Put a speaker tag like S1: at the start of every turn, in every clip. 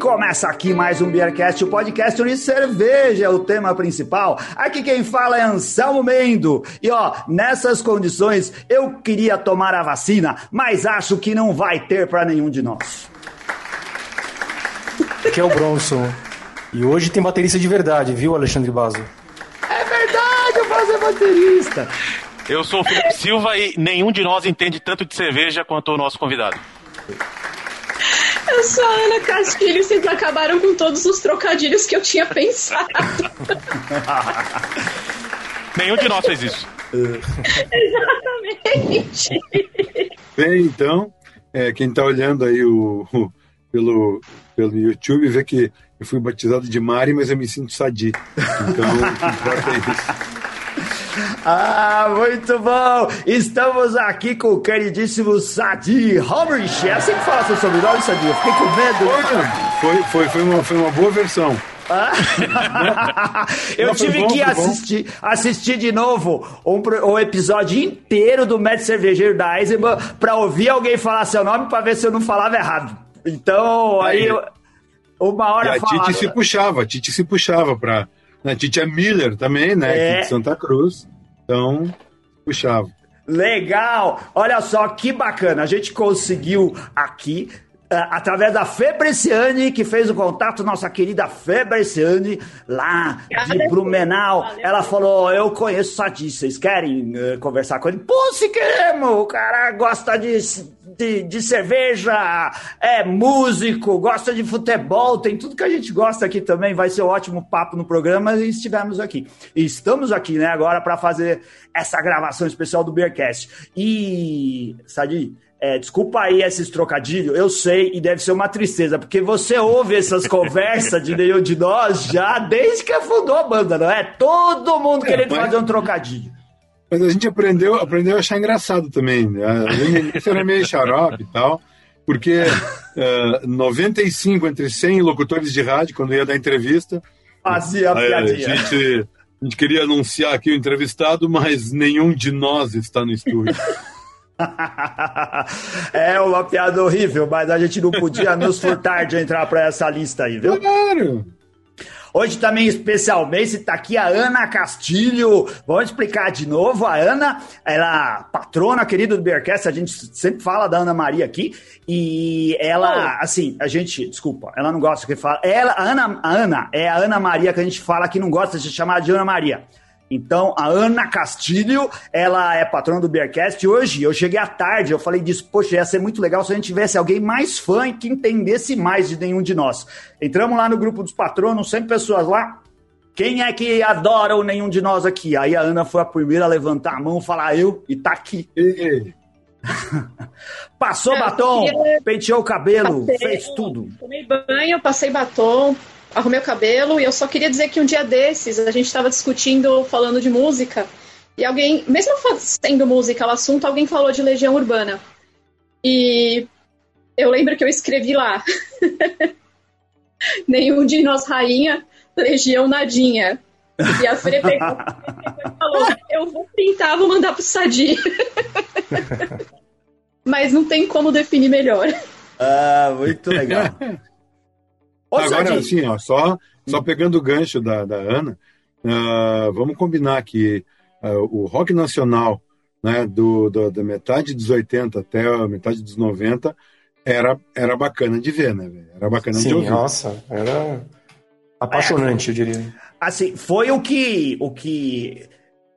S1: começa aqui mais um Beercast, o podcast onde cerveja é o tema principal. Aqui quem fala é Anselmo Mendo. E ó, nessas condições eu queria tomar a vacina, mas acho que não vai ter para nenhum de nós.
S2: Aqui é o Bronson. E hoje tem baterista de verdade, viu, Alexandre Basso?
S1: É verdade, o Basso é baterista.
S3: Eu sou o Felipe Silva e nenhum de nós entende tanto de cerveja quanto o nosso convidado.
S4: Eu sou a Ana Castilho e vocês acabaram com todos os trocadilhos que eu tinha pensado.
S3: nenhum de nós fez isso.
S4: Exatamente.
S5: Bem, então, é, quem está olhando aí o, o, pelo, pelo YouTube vê que eu fui batizado de Mari, mas eu me sinto Sadi. Então, o que importa é isso.
S1: Ah, muito bom! Estamos aqui com o queridíssimo Sadi Homerich. É assim que fala seu sobrenome, Sadi? Eu fiquei com medo.
S5: Foi, foi, foi, uma, foi uma boa versão.
S1: Ah? eu Não, tive bom, que assistir, assistir de novo um, um episódio inteiro do Médico Cervejeiro da Eisenbahn pra ouvir alguém falar seu nome pra ver se eu não falava errado. Então, aí, aí uma hora
S5: e a Titi se puxava, a Titi se puxava pra a Titia Miller também, né? É. de Santa Cruz. Então, puxava.
S1: Legal! Olha só que bacana. A gente conseguiu aqui Uh, através da Febreciane, que fez o contato, nossa querida Febreciane, lá de Blumenau. Ela falou: Eu conheço Sadi, vocês querem uh, conversar com ele? Pô, se queremos! O cara gosta de, de, de, cerveja, é músico, gosta de futebol, tem tudo que a gente gosta aqui também. Vai ser um ótimo papo no programa e estivemos aqui. E estamos aqui, né, agora para fazer essa gravação especial do Beercast. E, Sadi, é, desculpa aí esses trocadilhos, eu sei, e deve ser uma tristeza, porque você ouve essas conversas de nenhum de nós já desde que fundou a banda, não é? Todo mundo é, querendo mas, fazer um trocadilho.
S5: Mas a gente aprendeu, aprendeu a achar engraçado também. Né? Isso era meio xarope e tal, porque uh, 95 entre 100 locutores de rádio, quando ia dar entrevista,
S1: fazia a piadinha.
S5: A gente, a gente queria anunciar aqui o entrevistado, mas nenhum de nós está no estúdio.
S1: é uma piada horrível, mas a gente não podia nos furtar de entrar para essa lista aí, viu?
S5: Claro!
S1: Hoje também, especialmente, está aqui a Ana Castilho. Vamos explicar de novo. A Ana, ela é patrona querida do Bearcast, a gente sempre fala da Ana Maria aqui. E ela, oh. assim, a gente, desculpa, ela não gosta que fala. Ela, a Ana, a Ana é a Ana Maria que a gente fala que não gosta de chamar de Ana Maria. Então, a Ana Castilho, ela é patrona do Bearcast. Hoje, eu cheguei à tarde, eu falei disso, poxa, ia ser muito legal se a gente tivesse alguém mais fã e que entendesse mais de nenhum de nós. Entramos lá no grupo dos patronos, 100 pessoas lá. Quem é que adora o nenhum de nós aqui? Aí a Ana foi a primeira a levantar a mão, falar eu, e tá aqui. Passou batom, penteou o cabelo, passei, fez tudo.
S4: Tomei banho, passei batom, arrumei o cabelo e eu só queria dizer que um dia desses a gente estava discutindo, falando de música, e alguém, mesmo sendo música o assunto, alguém falou de Legião Urbana. E eu lembro que eu escrevi lá. Nenhum de nós rainha, Legião nadinha. E a Fre falou: Eu vou pintar, vou mandar pro Sadi. Mas não tem como definir melhor.
S1: Ah, muito legal.
S5: Agora, sim, ó, só, só pegando o gancho da, da Ana, uh, vamos combinar que uh, o rock nacional, né, do, do, da metade dos 80 até a metade dos 90, era, era bacana de ver, né? Era bacana
S2: sim,
S5: de ouvir.
S2: Nossa, era apaixonante, é, eu diria.
S1: Assim, foi o que, o que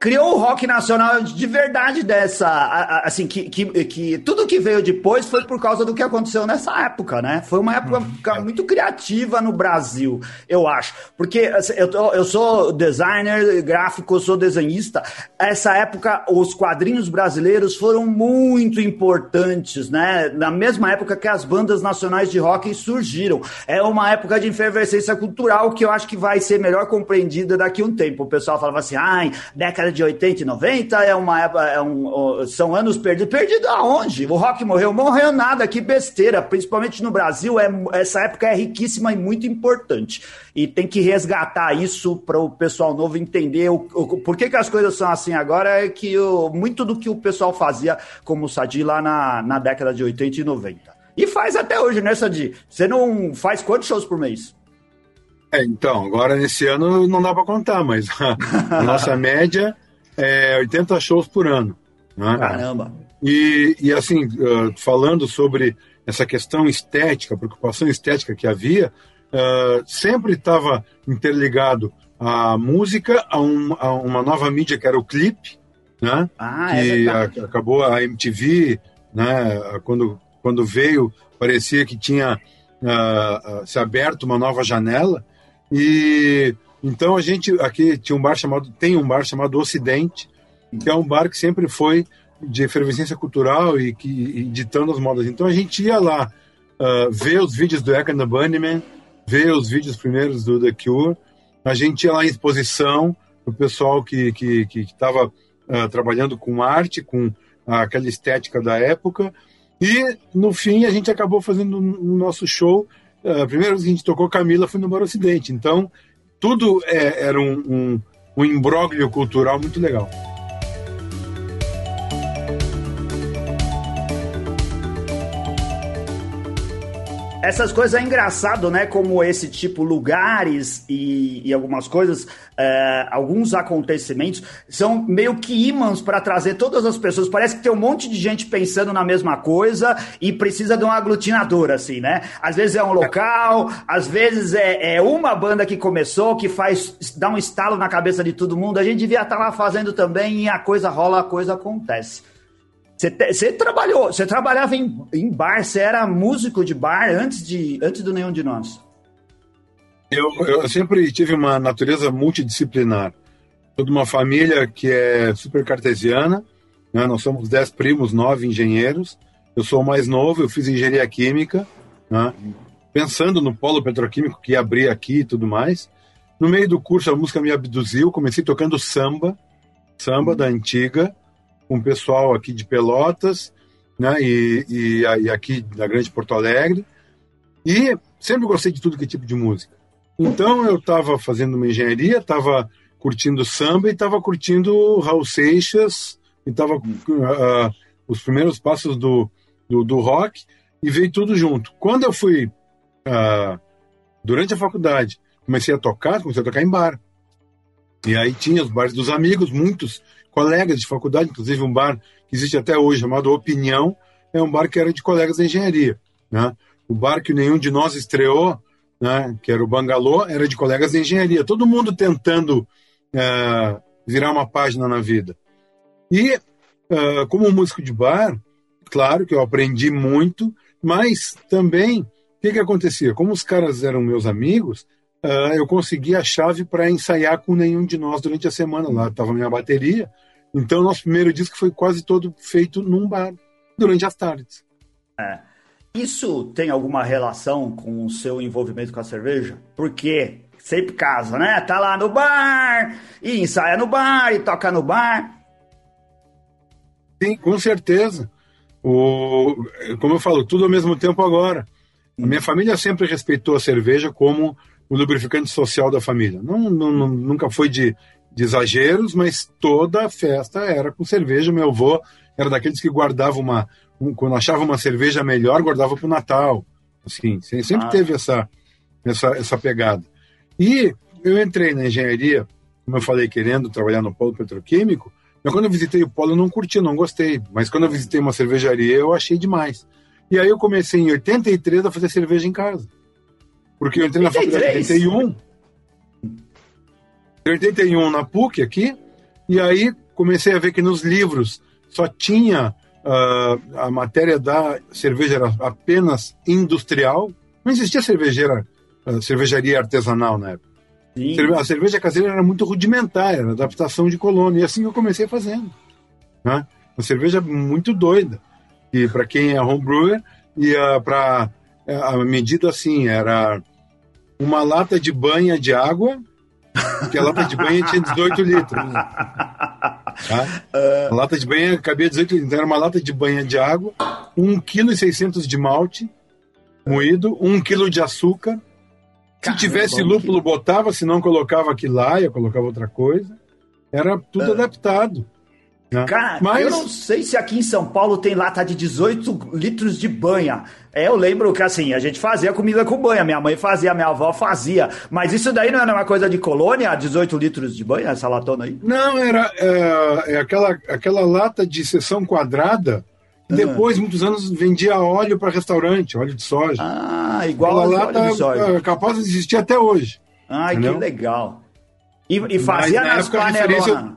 S1: criou o rock nacional de verdade dessa. Assim, que, que, que, tudo que veio depois foi por causa do que aconteceu nessa época, né? Foi uma época uhum. muito criativa no Brasil, eu acho. Porque assim, eu, eu sou designer gráfico, eu sou desenhista. Essa época, os quadrinhos brasileiros foram muito importantes, né? Na mesma época que as bandas nacionais de rock surgiram. É uma época de efervescência cultural que eu acho que vai ser melhor compreendida daqui a um tempo. O pessoal falava assim, ai, década de 80 e 90, é uma, é um, são anos perdidos. Perdido aonde? O rock morreu? Morreu nada, que besteira. Principalmente no Brasil, é, essa época é riquíssima e muito importante. E tem que resgatar isso para o pessoal novo entender o, o, por que, que as coisas são assim agora. É que o, muito do que o pessoal fazia como Sadi lá na, na década de 80 e 90. E faz até hoje, né, Sadi? Você não faz quantos shows por mês?
S5: É, então, agora nesse ano não dá para contar, mas a, nossa média é 80 shows por ano. Né?
S1: Caramba!
S5: E, e assim, uh, falando sobre essa questão estética, preocupação estética que havia, uh, sempre estava interligado a música a, um, a, uma nova mídia que era o clipe, né?
S1: Ah,
S5: que
S1: é
S5: a, acabou a MTV, né? Quando, quando veio, parecia que tinha uh, se aberto uma nova janela e então a gente aqui tinha um bar chamado tem um bar chamado Ocidente, que é um bar que sempre foi de efervescência cultural e que ditando as modas. Então a gente ia lá uh, ver os vídeos do and the Bunnymen, ver os vídeos primeiros do The Cure. A gente ia lá em exposição, o pessoal que que que estava uh, trabalhando com arte, com uh, aquela estética da época. E no fim a gente acabou fazendo o nosso show vez que a gente tocou Camila foi no Bar Ocidente. Então, tudo é, era um, um, um imbróglio cultural muito legal.
S1: Essas coisas é engraçado, né? Como esse tipo, lugares e, e algumas coisas, é, alguns acontecimentos são meio que ímãs para trazer todas as pessoas. Parece que tem um monte de gente pensando na mesma coisa e precisa de um aglutinador, assim, né? Às vezes é um local, às vezes é, é uma banda que começou, que faz, dá um estalo na cabeça de todo mundo. A gente devia estar tá lá fazendo também e a coisa rola, a coisa acontece. Você trabalhou, você trabalhava em, em bar, você era músico de bar antes, de, antes do Nenhum de Nós?
S5: Eu, eu sempre tive uma natureza multidisciplinar. Sou de uma família que é super cartesiana, né? nós somos dez primos, nove engenheiros. Eu sou o mais novo, eu fiz engenharia química, né? pensando no polo petroquímico que ia abrir aqui e tudo mais. No meio do curso, a música me abduziu, comecei tocando samba, samba da antiga, com o pessoal aqui de Pelotas, né, e, e, e aqui da Grande Porto Alegre, e sempre gostei de tudo que é tipo de música. Então eu estava fazendo uma engenharia, estava curtindo samba e estava curtindo Raul Seixas, e estava uh, ah, os primeiros passos do, do, do, rock, e veio tudo junto. Quando eu fui, uh, durante a faculdade, comecei a tocar, comecei a tocar em bar. E aí tinha os bares dos amigos, muitos colegas de faculdade, inclusive um bar que existe até hoje, chamado Opinião, é um bar que era de colegas da engenharia. Né? O bar que nenhum de nós estreou, né, que era o Bangalô, era de colegas da engenharia. Todo mundo tentando uh, virar uma página na vida. E, uh, como músico de bar, claro que eu aprendi muito, mas também, o que, que acontecia? Como os caras eram meus amigos, uh, eu consegui a chave para ensaiar com nenhum de nós durante a semana. Lá estava minha bateria. Então, nosso primeiro disco foi quase todo feito num bar, durante as tardes.
S1: É. Isso tem alguma relação com o seu envolvimento com a cerveja? Porque sempre casa, né? Tá lá no bar, e ensaia no bar, e toca no bar.
S5: Sim, com certeza. O, como eu falo, tudo ao mesmo tempo agora. A minha família sempre respeitou a cerveja como o lubrificante social da família. Não, não, nunca foi de, de exageros, mas toda a festa era com cerveja. Meu avô era daqueles que guardava uma, um, quando achava uma cerveja melhor, guardava para o Natal. Assim, sempre ah. teve essa, essa, essa pegada. E eu entrei na engenharia, como eu falei, querendo trabalhar no polo petroquímico. Mas quando eu visitei o polo, eu não curti, não gostei. Mas quando eu visitei uma cervejaria, eu achei demais. E aí eu comecei em 83 a fazer cerveja em casa. Porque eu entrei na faculdade em 81. Em 81 na PUC aqui, e aí comecei a ver que nos livros só tinha uh, a matéria da cerveja era apenas industrial. Não existia cervejeira, uh, cervejaria artesanal na época. Sim. A cerveja caseira era muito rudimentar, era adaptação de colônia. E assim eu comecei fazendo. Né? Uma cerveja muito doida. E para quem é homebrewer, ia para a medida assim, era uma lata de banha de água, que a lata de banha tinha 18 litros. Tá? A lata de banha cabia 18 litros. Então era uma lata de banha de água, 1,6 kg de malte moído, 1 kg de açúcar. Se tivesse lúpulo, botava, se não colocava aquilo lá, ia colocava outra coisa. Era tudo adaptado.
S1: Né? Cara, Mas... eu não sei se aqui em São Paulo tem lata de 18 litros de banha. É, eu lembro que assim, a gente fazia comida com banha, minha mãe fazia, minha avó fazia. Mas isso daí não era uma coisa de colônia, 18 litros de banha, essa latona aí?
S5: Não, era é, é aquela, aquela lata de seção quadrada. Ah. Depois, muitos anos, vendia óleo para restaurante, óleo de soja.
S1: Ah, igual a lata óleo de soja.
S5: É capaz de existir até hoje.
S1: Ai, entendeu? que legal. E, e fazia Mas, nas panelonas.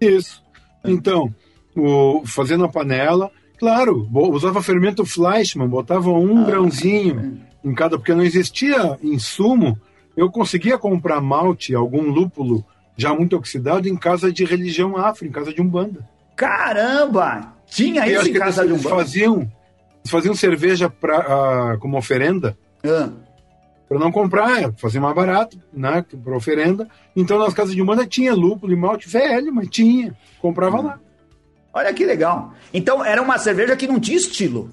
S5: Isso. Então, o, fazendo a panela, claro, usava fermento Fleischmann, botava um ah, grãozinho é. em cada, porque não existia insumo. Eu conseguia comprar malte, algum lúpulo já muito oxidado em casa de religião afro, em casa de umbanda.
S1: Caramba! Tinha isso em casa de umbanda?
S5: Faziam, eles faziam cerveja pra, uh, como oferenda. Ah para não comprar, fazer mais barato, né, para oferenda. Então nas casas de Umbanda tinha lúpulo e malte velho, mas tinha, comprava lá.
S1: Olha que legal. Então era uma cerveja que não tinha estilo.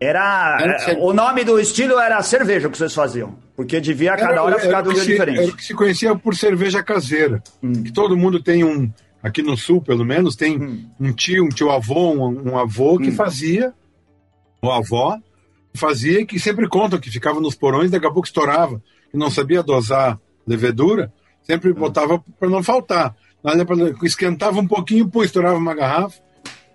S1: Era, era o nome do estilo era cerveja que vocês faziam, porque devia cada era, hora ficar de um diferente.
S5: Era o que se conhecia por cerveja caseira, hum. que todo mundo tem um aqui no sul, pelo menos, tem hum. um tio, um tio avô, um, um avô que hum. fazia, ou avó, fazia que sempre contam que ficava nos porões, daqui a pouco estourava, e não sabia dosar levedura, sempre botava para não faltar. Esquentava um pouquinho, pô, estourava uma garrafa.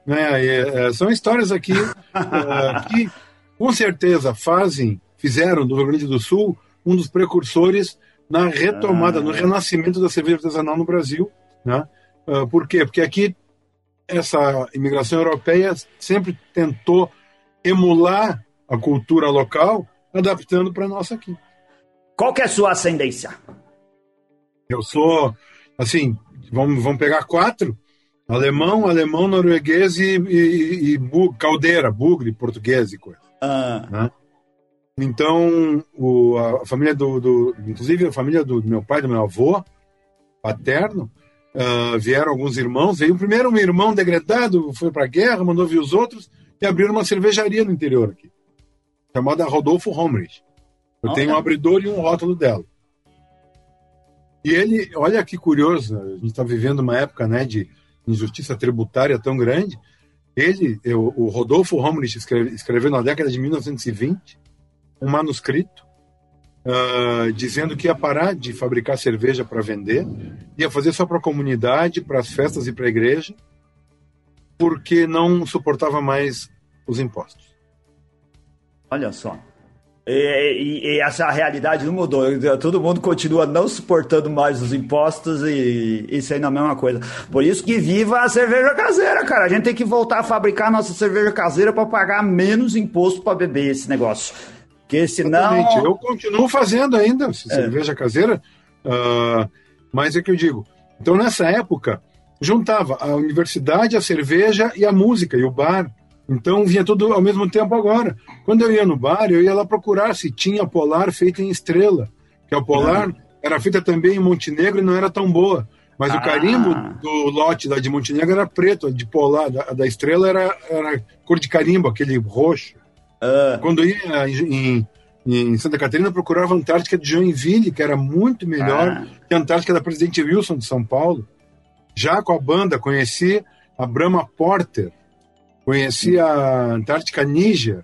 S5: Né? E, é, são histórias aqui é, que, com certeza, fazem, fizeram do Rio Grande do Sul um dos precursores na retomada, ah. no renascimento da cerveja artesanal no Brasil. Né? Uh, por quê? Porque aqui essa imigração europeia sempre tentou emular a cultura local, adaptando para nossa aqui.
S1: Qual que é a sua ascendência?
S5: Eu sou, assim, vamos, vamos pegar quatro: alemão, alemão, norueguês e, e, e bu, caldeira, bugre, português e coisa. Ah. Né? Então, o, a família do, do, Inclusive, a família do meu pai, do meu avô paterno, uh, vieram alguns irmãos. Veio primeiro um irmão degradado, foi para a guerra, mandou vir os outros e abriram uma cervejaria no interior aqui chamada Rodolfo Homrich. Eu tenho um abridor e um rótulo dela. E ele, olha que curioso, a gente está vivendo uma época né, de injustiça tributária tão grande. Ele, eu, o Rodolfo Homrich escreve, escreveu na década de 1920 um manuscrito uh, dizendo que ia parar de fabricar cerveja para vender, ia fazer só para a comunidade, para as festas e para a igreja, porque não suportava mais os impostos.
S1: Olha só. E, e, e, essa realidade não mudou. Todo mundo continua não suportando mais os impostos e não é a mesma coisa. Por isso que viva a cerveja caseira, cara. A gente tem que voltar a fabricar nossa cerveja caseira para pagar menos imposto para beber esse negócio. Porque senão. Exatamente.
S5: Eu continuo fazendo ainda é. cerveja caseira, uh, mas é que eu digo. Então, nessa época, juntava a universidade, a cerveja e a música e o bar. Então vinha tudo ao mesmo tempo agora. Quando eu ia no bar, eu ia lá procurar se tinha polar feita em estrela. Que a polar ah. era feita também em Montenegro e não era tão boa. Mas ah. o carimbo do lote da de Montenegro era preto, de polar, da, da estrela era, era cor de carimbo, aquele roxo. Ah. Quando eu ia em, em Santa Catarina, eu procurava a Antártica de Joinville, que era muito melhor ah. que a Antártica da Presidente Wilson de São Paulo. Já com a banda, conheci a Brahma Porter, Conheci a Antártica Níger.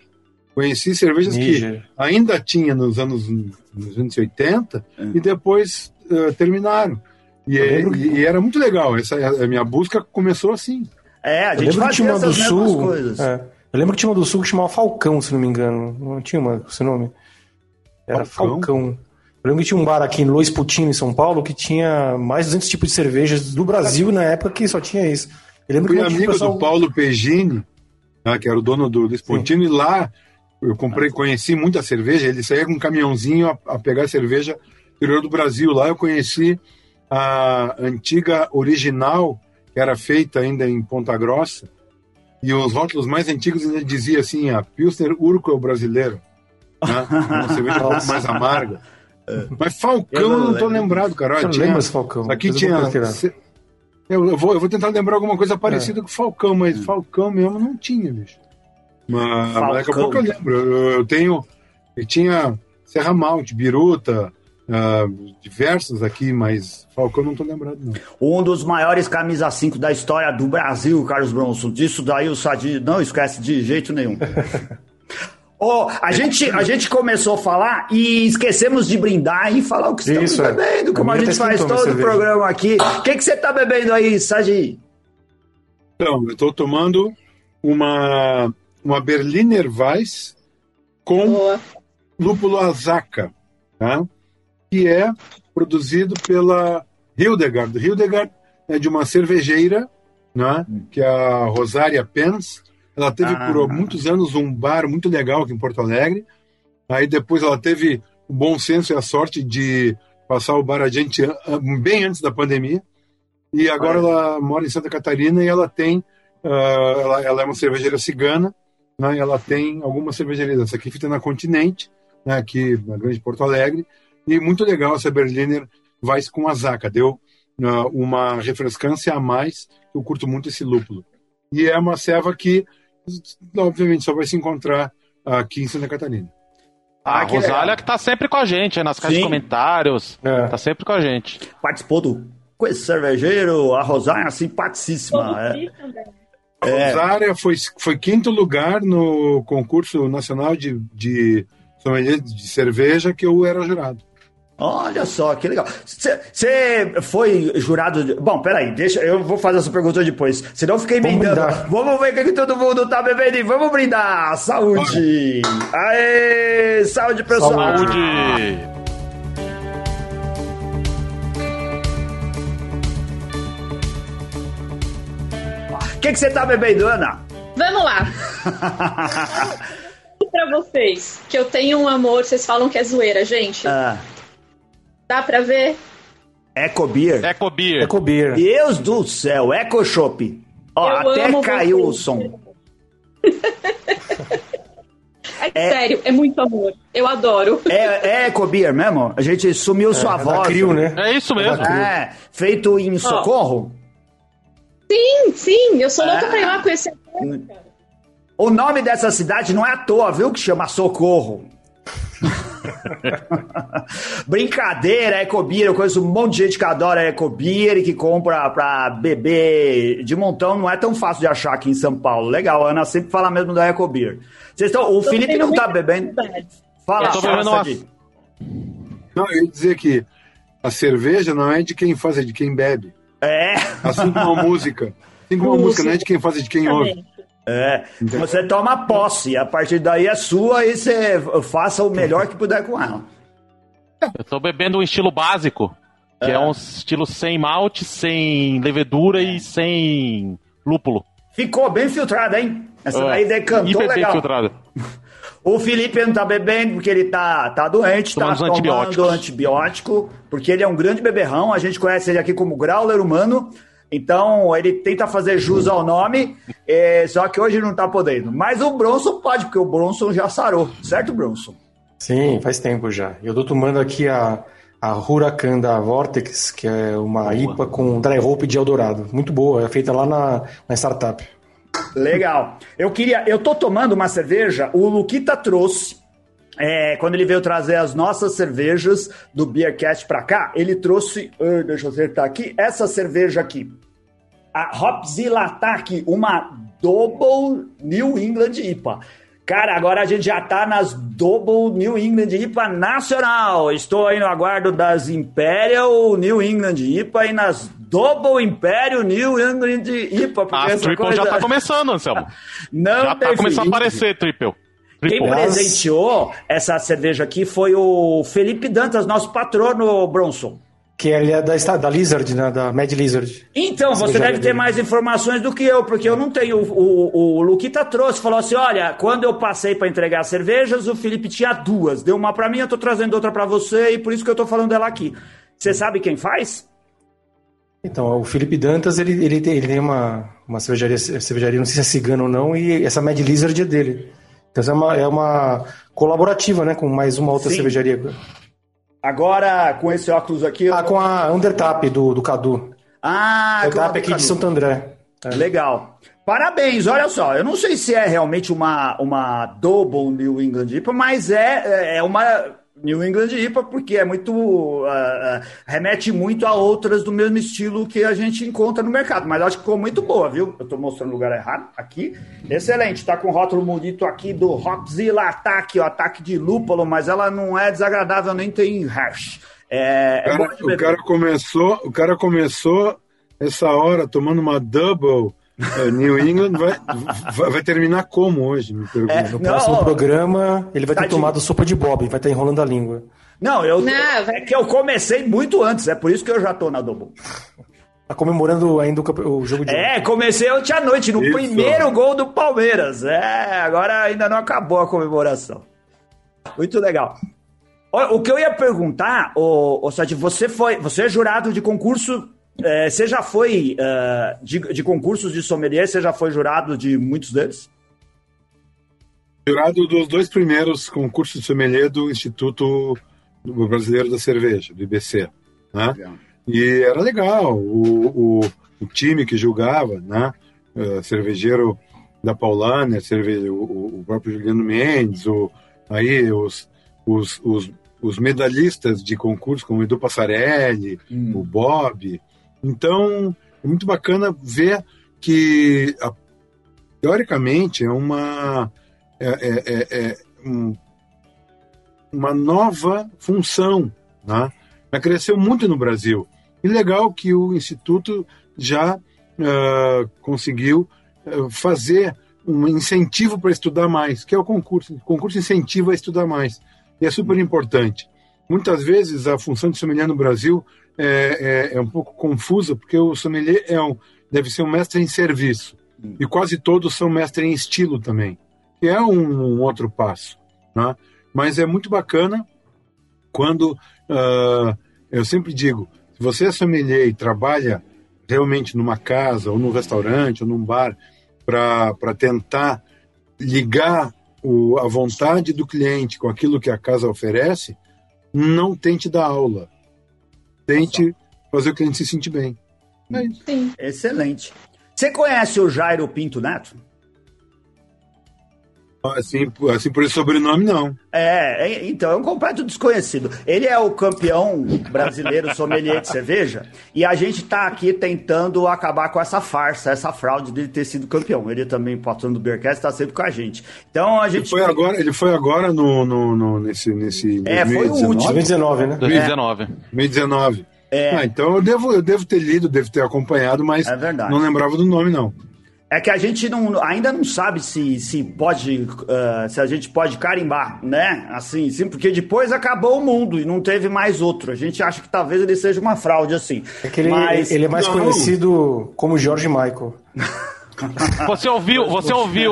S5: Conheci cervejas Níger. que ainda tinha nos anos, nos anos 80 é. e depois uh, terminaram. E, é, e, e, era muito legal. Essa, a minha busca começou assim.
S2: É, a gente fazia tinha uma do Sul. É, eu lembro que tinha uma do Sul que chamava Falcão, se não me engano. Não tinha uma, esse nome? Era Falcão. Falcão. Eu lembro que tinha um bar aqui em Luiz Putinho, em São Paulo, que tinha mais de 200 tipos de cervejas do Brasil na época que só tinha isso.
S5: Eu lembro Fui que amigo pessoal... do Paulo Pegini, né, que era o dono do, do Spontino, e lá eu comprei, conheci muita cerveja. Ele saía com um caminhãozinho a, a pegar cerveja interior do Brasil. Lá eu conheci a antiga original, que era feita ainda em Ponta Grossa. E os rótulos mais antigos ainda dizia assim: a Pilsner Urco é o brasileiro. Né? Uma cerveja um mais amarga. É. Mas Falcão eu não, não tô lembrado, cara. Olha,
S2: tinha, lembro Falcão.
S5: Aqui tinha eu, eu, vou, eu vou tentar lembrar alguma coisa parecida é. com Falcão, mas hum. Falcão mesmo não tinha, bicho. Mas daqui a pouco eu lembro. Eu, eu tenho. Eu tinha Serra Malte, Biruta, uh, diversos aqui, mas Falcão não estou lembrado, não.
S1: Um dos maiores camisa 5 da história do Brasil, Carlos Bronson. Disso daí o Sadi não esquece de jeito nenhum. Oh, a, gente, a gente começou a falar e esquecemos de brindar e falar o que estamos Isso, é. bebendo, como a, a gente faz todo o programa aqui. O que, que você está bebendo aí, Sadi?
S5: Então, eu estou tomando uma, uma Berliner Weiss com Boa. lúpulo Azaka, tá? que é produzido pela Hildegard. Hildegard é de uma cervejeira, né? que é a Rosária Pens. Ela teve ah. por muitos anos um bar muito legal aqui em Porto Alegre. Aí depois ela teve o bom senso e a sorte de passar o bar adiante bem antes da pandemia. E agora ah. ela mora em Santa Catarina e ela tem, uh, ela, ela, é uma cervejeira cigana, né? ela tem algumas cervejarias. Essa aqui fica na Continente, né? aqui na Grande Porto Alegre. E muito legal essa Berliner Weiss com Azaka. Deu uh, uma refrescância a mais. Eu curto muito esse lúpulo. E é uma ceva que, obviamente, só vai se encontrar aqui em Santa Catarina.
S3: Ah, a Rosália que tá sempre com a gente, nas caixas de comentários. É. Tá sempre com a gente.
S1: Participou do Coisa Cervejeiro, a Rosália é simpaticíssima. É.
S5: A Rosária foi, foi quinto lugar no concurso nacional de, de, de cerveja que eu era jurado.
S1: Olha só, que legal. Você foi jurado. De... Bom, peraí, deixa. Eu vou fazer essa pergunta depois. Senão eu fiquei emendando. Vamos ver o que, que todo mundo tá bebendo e vamos brindar. Saúde! Aê! Saúde, pessoal! Saúde! O que você tá bebendo, Ana?
S4: Vamos lá. para vocês que eu tenho um amor, vocês falam que é zoeira, gente. Ah. Dá pra ver?
S1: Eco Beer.
S3: Eco Beer.
S1: Eco Beer. Deus do céu, Eco Shop. Ó, Eu até caiu o som.
S4: É, é, sério, é muito amor. Eu adoro.
S1: É, é Eco Beer mesmo? A gente sumiu é, sua é voz.
S3: Crio, né? É isso mesmo.
S1: É, feito em Socorro?
S4: Sim, sim. Eu sou louca pra ir lá conhecer.
S1: O nome dessa cidade não é à toa, viu? Que chama Socorro. Brincadeira, Ecobeer. Eu conheço um monte de gente que adora Ecobeer e que compra pra beber de montão. Não é tão fácil de achar aqui em São Paulo. Legal, a Ana sempre fala mesmo da Ecobeer. Vocês estão, o Felipe não tá bebendo. Fala, eu tô bebendo uma...
S5: Não, eu ia dizer que a cerveja não é de quem faz, é de quem bebe.
S1: É.
S5: Assim como a música. Assim como a música não é de quem faz, é de quem ouve.
S1: É, você toma posse, a partir daí é sua e você faça o melhor que puder com ela.
S3: Eu tô bebendo um estilo básico, que é, é um estilo sem malte, sem levedura e sem lúpulo.
S1: Ficou bem filtrado, hein? Essa é, daí decantou legal. Bem filtrado. O Felipe não tá bebendo porque ele tá, tá doente, tá tomando antibiótico, porque ele é um grande beberrão, a gente conhece ele aqui como Grauler humano, então, ele tenta fazer jus ao nome, é, só que hoje não tá podendo. Mas o Bronson pode, porque o Bronson já sarou, certo, Bronson?
S2: Sim, faz tempo já. Eu tô tomando aqui a, a Huracan da Vortex, que é uma boa. IPA com dry hop de Eldorado. Muito boa, é feita lá na, na startup.
S1: Legal. Eu queria, eu tô tomando uma cerveja, o Luquita trouxe é, quando ele veio trazer as nossas cervejas do Beercast para cá, ele trouxe, uh, deixa eu acertar aqui, essa cerveja aqui. A Hopzilla Attack, uma Double New England IPA. Cara, agora a gente já tá nas Double New England IPA nacional. Estou aí no aguardo das Imperial New England IPA e nas Double Império New England IPA.
S3: A Triple coisa... já tá começando, Anselmo. Não já tá começando a aparecer, Triple.
S1: Quem presenteou essa cerveja aqui foi o Felipe Dantas, nosso patrono, Bronson.
S2: Que ele é da, da Lizard, né? Da Mad Lizard.
S1: Então, você deve ter mais informações do que eu, porque eu não tenho. O, o, o Luquita trouxe, falou assim: olha, quando eu passei para entregar cervejas, o Felipe tinha duas. Deu uma para mim, eu tô trazendo outra para você, e por isso que eu tô falando dela aqui. Você sabe quem faz?
S2: Então, o Felipe Dantas, ele, ele, tem, ele tem uma, uma cervejaria, cervejaria, não sei se é cigano ou não, e essa Mad Lizard é dele. Então é uma, é uma colaborativa, né? Com mais uma outra Sim. cervejaria.
S1: Agora, com esse óculos aqui.
S2: Ah, com a Undertap do, do Cadu.
S1: Ah,
S2: Undertap aqui de Santo André.
S1: É. Legal. Parabéns, olha só. Eu não sei se é realmente uma, uma Double New England IPA, mas é, é uma New England IPA, porque é muito. Uh, uh, remete muito a outras do mesmo estilo que a gente encontra no mercado. Mas acho que ficou muito boa, viu? Eu tô mostrando o lugar errado aqui. Excelente, tá com o rótulo bonito aqui do Rockzilla Ataque, o ataque de lúpulo, mas ela não é desagradável, nem tem hash.
S5: É, o, cara, é o cara começou, o cara começou essa hora tomando uma double é, New England vai, vai, vai, terminar como hoje? Me pergunto.
S2: É, no próximo não, programa, ele vai ter tomado sopa de Bob, vai estar enrolando a língua.
S1: Não, eu, não, é que eu comecei muito antes, é por isso que eu já tô na Double.
S2: Tá comemorando ainda o, o jogo de.
S1: É, comecei ontem à noite, no isso. primeiro gol do Palmeiras. É, agora ainda não acabou a comemoração. Muito legal. O que eu ia perguntar, ô Sadi, você foi. Você é jurado de concurso é, você já foi uh, de, de, concursos de sommelier? Você já foi jurado de muitos deles?
S5: Jurado dos dois primeiros concursos de sommelier do Instituto Brasileiro da Cerveja, do IBC. Né? E era legal. O, o, o, time que julgava, né? Uh, cervejeiro da Paulana, cerveja, o, o, próprio Juliano Mendes, o, aí os, os, os, os medalhistas de concurso, como o Edu Passarelli, hum. o Bob, então, é muito bacana ver que, a, teoricamente, é uma, é, é, é, é um, uma nova função, né? Mas cresceu muito no Brasil. E legal que o Instituto já uh, conseguiu uh, fazer um incentivo para estudar mais, que é o concurso. O concurso incentiva a estudar mais. E é super importante. Muitas vezes a função de sommelier no Brasil é, é, é um pouco confusa, porque o sommelier é um, deve ser um mestre em serviço. E quase todos são mestre em estilo também, que é um, um outro passo. Né? Mas é muito bacana quando, uh, eu sempre digo, se você é sommelier e trabalha realmente numa casa, ou num restaurante, ou num bar, para tentar ligar o, a vontade do cliente com aquilo que a casa oferece, não tente dar aula tente fazer o cliente se sentir bem.
S1: É isso. Sim. Excelente. Você conhece o Jairo Pinto Neto?
S5: Assim, assim por esse sobrenome, não.
S1: É, é, então, é um completo desconhecido. Ele é o campeão brasileiro sommelier de cerveja e a gente está aqui tentando acabar com essa farsa, essa fraude dele ter sido campeão. Ele também, patrão do Beercast, está sempre com a gente. Então, a gente...
S5: Ele foi agora, ele foi agora no, no, no nesse, nesse...
S2: É, 2019? foi o último. 2019, né?
S3: 2019.
S5: 2019. É. Ah, então eu devo, eu devo ter lido, devo ter acompanhado, mas é não lembrava do nome, não.
S1: É que a gente não, ainda não sabe se, se pode, uh, se a gente pode carimbar, né? Assim, sim, porque depois acabou o mundo e não teve mais outro. A gente acha que talvez ele seja uma fraude, assim.
S2: É que ele, Mas, ele é mais não. conhecido como George Michael.
S3: Você ouviu, você ouviu.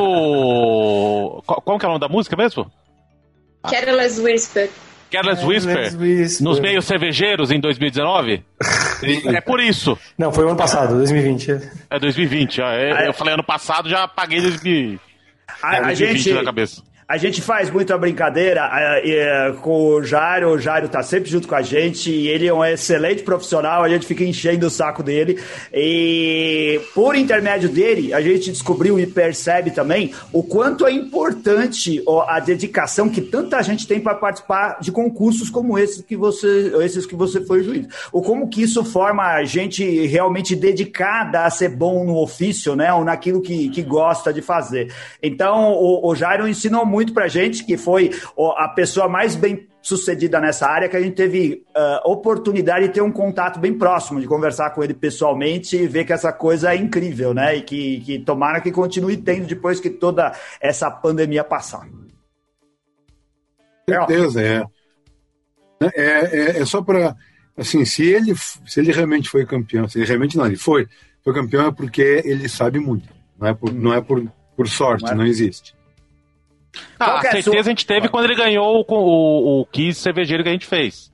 S3: Qual, que é o nome da música mesmo?
S4: Careless Whisper.
S3: Careless Whisper, Whisper, nos meios cervejeiros em 2019? é por isso.
S2: Não, foi o ano passado, 2020.
S3: É 2020. É, eu falei ano passado, já paguei 2020 a, a gente, na cabeça.
S1: A gente faz muita brincadeira é, com o Jairo, o Jairo tá sempre junto com a gente e ele é um excelente profissional, a gente fica enchendo o saco dele e por intermédio dele a gente descobriu e percebe também o quanto é importante a dedicação que tanta gente tem para participar de concursos como esses que você, esses que você foi juiz. O como que isso forma a gente realmente dedicada a ser bom no ofício, né, ou naquilo que, que gosta de fazer. Então o, o Jairo ensinou muito muito pra gente, que foi a pessoa mais bem sucedida nessa área, que a gente teve uh, oportunidade de ter um contato bem próximo, de conversar com ele pessoalmente e ver que essa coisa é incrível, né? E que, que tomara que continue tendo depois que toda essa pandemia passar.
S5: Certeza, é. É, é, é só para assim, se ele, se ele realmente foi campeão, se ele realmente não, ele foi, foi campeão é porque ele sabe muito, não é por, não é por, por sorte, não, é? não existe.
S3: Ah, a certeza sua... a gente teve quando ele ganhou o, o, o Kiss cervejeiro que a gente fez.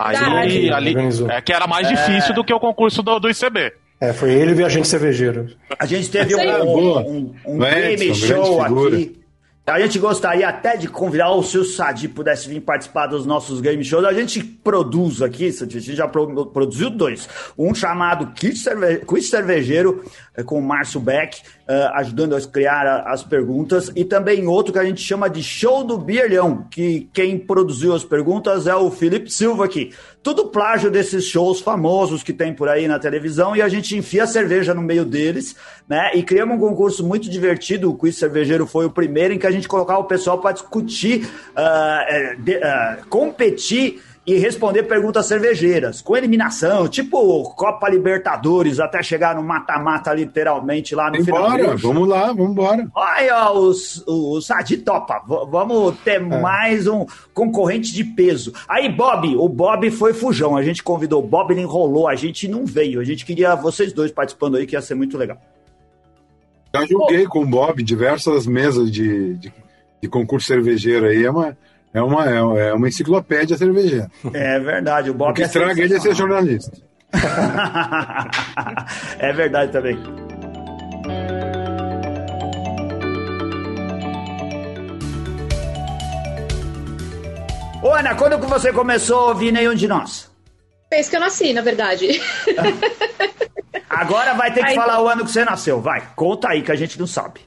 S3: Aí, ali, é que era mais é... difícil do que o concurso do, do ICB.
S2: É, foi ele e o viajante cervejeiro.
S1: A gente teve um, um, um, um game show aqui A gente gostaria até de convidar o seu Sadi pudesse vir participar dos nossos game shows. A gente produz aqui, a gente já produziu dois. Um chamado Quiz, Cerve Cervejeiro, com o Márcio Beck, uh, ajudando a criar as perguntas. E também outro que a gente chama de Show do Bielhão, que quem produziu as perguntas é o Felipe Silva aqui. Tudo plágio desses shows famosos que tem por aí na televisão e a gente enfia cerveja no meio deles, né? E criamos um concurso muito divertido. O Quiz Cervejeiro foi o primeiro em que a gente colocava o pessoal para discutir, uh, de, uh, competir e responder perguntas cervejeiras, com eliminação, tipo Copa Libertadores, até chegar no mata-mata, literalmente, lá no
S5: final. Bora, vamos lá, vamos embora.
S1: Olha, o, o, o Sadi topa. V vamos ter é. mais um concorrente de peso. Aí, Bob, o Bob foi fujão. A gente convidou o Bob, ele enrolou, a gente não veio. A gente queria vocês dois participando aí, que ia ser muito legal.
S5: Já joguei com o Bob diversas mesas de, de, de concurso cervejeiro aí, é uma é uma, é, é uma enciclopédia cervejeira.
S1: É verdade, o Bob
S5: o que
S1: é
S5: estraga ele é ser jornalista.
S1: é verdade também. Ô, Ana, quando que você começou a ouvir nenhum de nós?
S4: Fez que eu nasci, na verdade.
S1: Agora vai ter que aí, falar o ano que você nasceu. Vai, conta aí que a gente não sabe.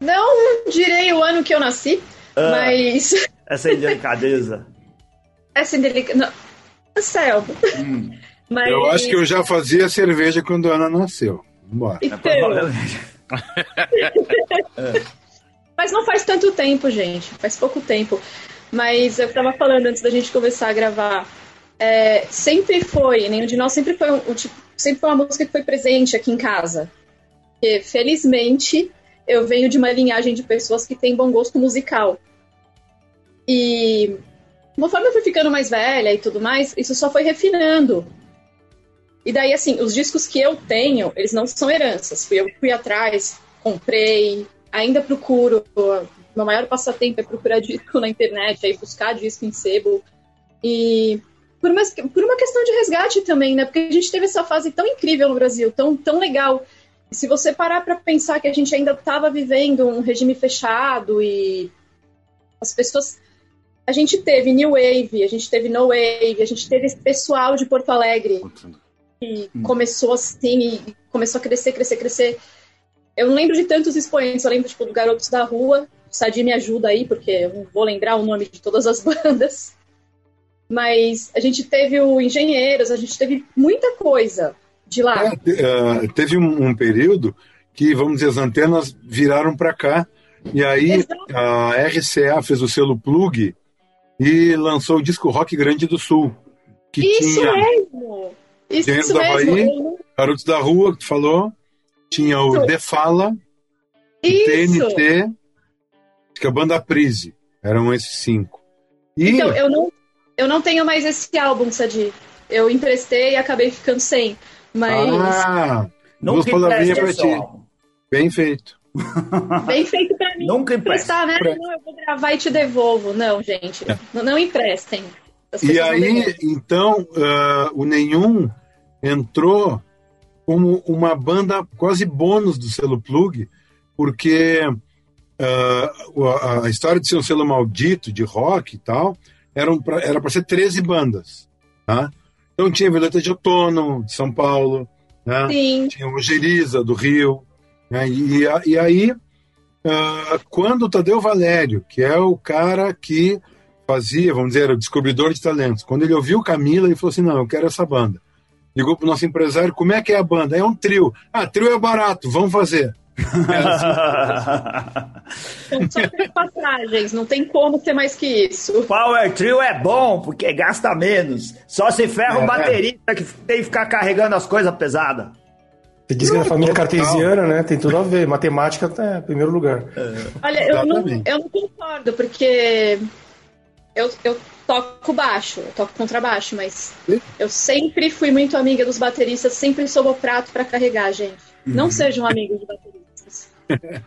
S4: Não direi o ano que eu nasci, ah. mas.
S1: Essa indelicadeza.
S4: Essa indelicadeza. Céu. Hum.
S5: Mas... Eu acho que eu já fazia cerveja quando a Ana nasceu. Vambora. Então...
S4: É. Mas não faz tanto tempo, gente. Faz pouco tempo. Mas eu estava falando antes da gente começar a gravar. É, sempre foi, nenhum de nós sempre foi um, um, tipo, sempre foi uma música que foi presente aqui em casa. Porque, felizmente, eu venho de uma linhagem de pessoas que têm bom gosto musical. E conforme eu fui ficando mais velha e tudo mais, isso só foi refinando. E daí, assim, os discos que eu tenho, eles não são heranças. Fui eu fui atrás, comprei, ainda procuro. Meu maior passatempo é procurar disco na internet, aí buscar disco em sebo. E por uma, por uma questão de resgate também, né? Porque a gente teve essa fase tão incrível no Brasil, tão, tão legal. E se você parar para pensar que a gente ainda estava vivendo um regime fechado e as pessoas a gente teve New Wave, a gente teve No Wave, a gente teve esse pessoal de Porto Alegre que hum. começou assim e começou a crescer, crescer, crescer. Eu não lembro de tantos expoentes, eu lembro tipo, do Garotos da Rua. O Sadi me ajuda aí, porque eu não vou lembrar o nome de todas as bandas. Mas a gente teve o Engenheiros, a gente teve muita coisa de lá. É,
S5: uh, teve um, um, período que, vamos dizer, as antenas viraram para cá. E aí Exato. a RCA fez o selo Plug e lançou o disco Rock Grande do Sul.
S4: Que Isso tinha mesmo! Isso
S5: mesmo. da Bahia, Garotos da Rua, que tu falou. Tinha o Isso. The Fala, Isso. TNT, que é a banda Prise. Eram esses cinco.
S4: E... Então, eu não, eu não tenho mais esse álbum, Sadi. Eu emprestei e acabei ficando sem. Mas.
S5: Ah, duas palavrinhas pra ti. Bem feito.
S4: Bem feito pra mim.
S1: Nunca emprestar,
S4: né? Não, eu vou gravar e te devolvo. Não, gente. É. Não, não, emprestem.
S5: E aí, então, uh, o Nenhum entrou como uma banda quase bônus do selo Plug, porque uh, a, a, história de ser um selo maldito de rock e tal era para ser 13 bandas. Tá? Então tinha Violeta de Outono, de São Paulo, né? tinha o Geriza, do Rio, né? E, e aí, uh, quando o Tadeu Valério, que é o cara que fazia, vamos dizer, o descobridor de talentos, quando ele ouviu Camila, ele falou assim: não, eu quero essa banda. Ligou pro nosso empresário: como é que é a banda? É um trio. Ah, trio é barato, vamos fazer.
S4: É assim. São só passagens, não tem como ser mais que isso.
S1: Power Trio é bom, porque gasta menos. Só se ferra o é, baterista que tem que ficar carregando as coisas pesadas.
S2: Você disse que é família cartesiana, né? Tem tudo a ver. Matemática tá em primeiro lugar. É.
S4: Olha, eu não, eu não concordo, porque eu, eu toco baixo, eu toco contrabaixo, mas eu sempre fui muito amiga dos bateristas, sempre sou o prato para carregar, gente. Não uhum. sejam amigos de bateristas.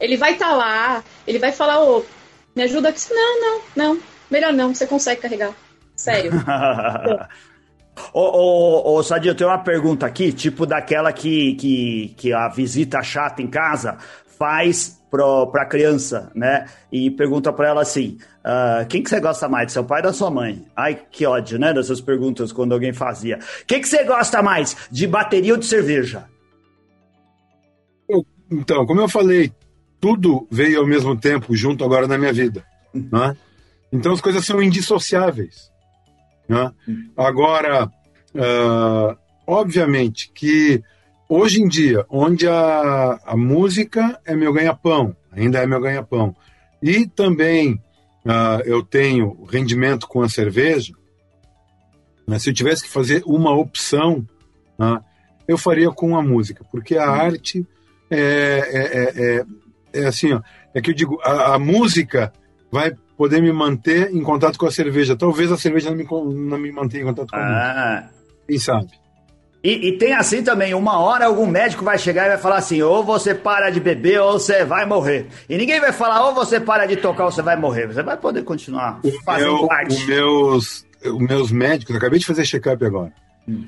S4: ele vai estar tá lá, ele vai falar, ô, me ajuda aqui. Não, não, não. Melhor não, você consegue carregar. Sério.
S1: Ô, ô, ô, Sadio, eu tenho uma pergunta aqui, tipo daquela que, que, que a visita chata em casa faz para a criança, né? E pergunta para ela assim: uh, quem que você gosta mais, de seu pai ou da sua mãe? Ai, que ódio, né? Dessas perguntas quando alguém fazia. Quem que você gosta mais, de bateria ou de cerveja?
S5: Então, como eu falei, tudo veio ao mesmo tempo, junto agora na minha vida. Né? Então as coisas são indissociáveis. Né? Agora, uh, obviamente que hoje em dia, onde a, a música é meu ganha-pão, ainda é meu ganha-pão, e também uh, eu tenho rendimento com a cerveja, né? se eu tivesse que fazer uma opção, né? eu faria com a música, porque a arte é, é, é, é, assim, ó, é que eu digo, a, a música vai poder me manter em contato com a cerveja. Talvez a cerveja não me, não me mantenha em contato com a ah. Quem sabe?
S1: E, e, tem assim também, uma hora algum médico vai chegar e vai falar assim, ou você para de beber ou você vai morrer. E ninguém vai falar, ou você para de tocar ou você vai morrer. Você vai poder continuar
S5: o fazendo meu, arte. Os meus, meus médicos, acabei de fazer check-up agora. Hum.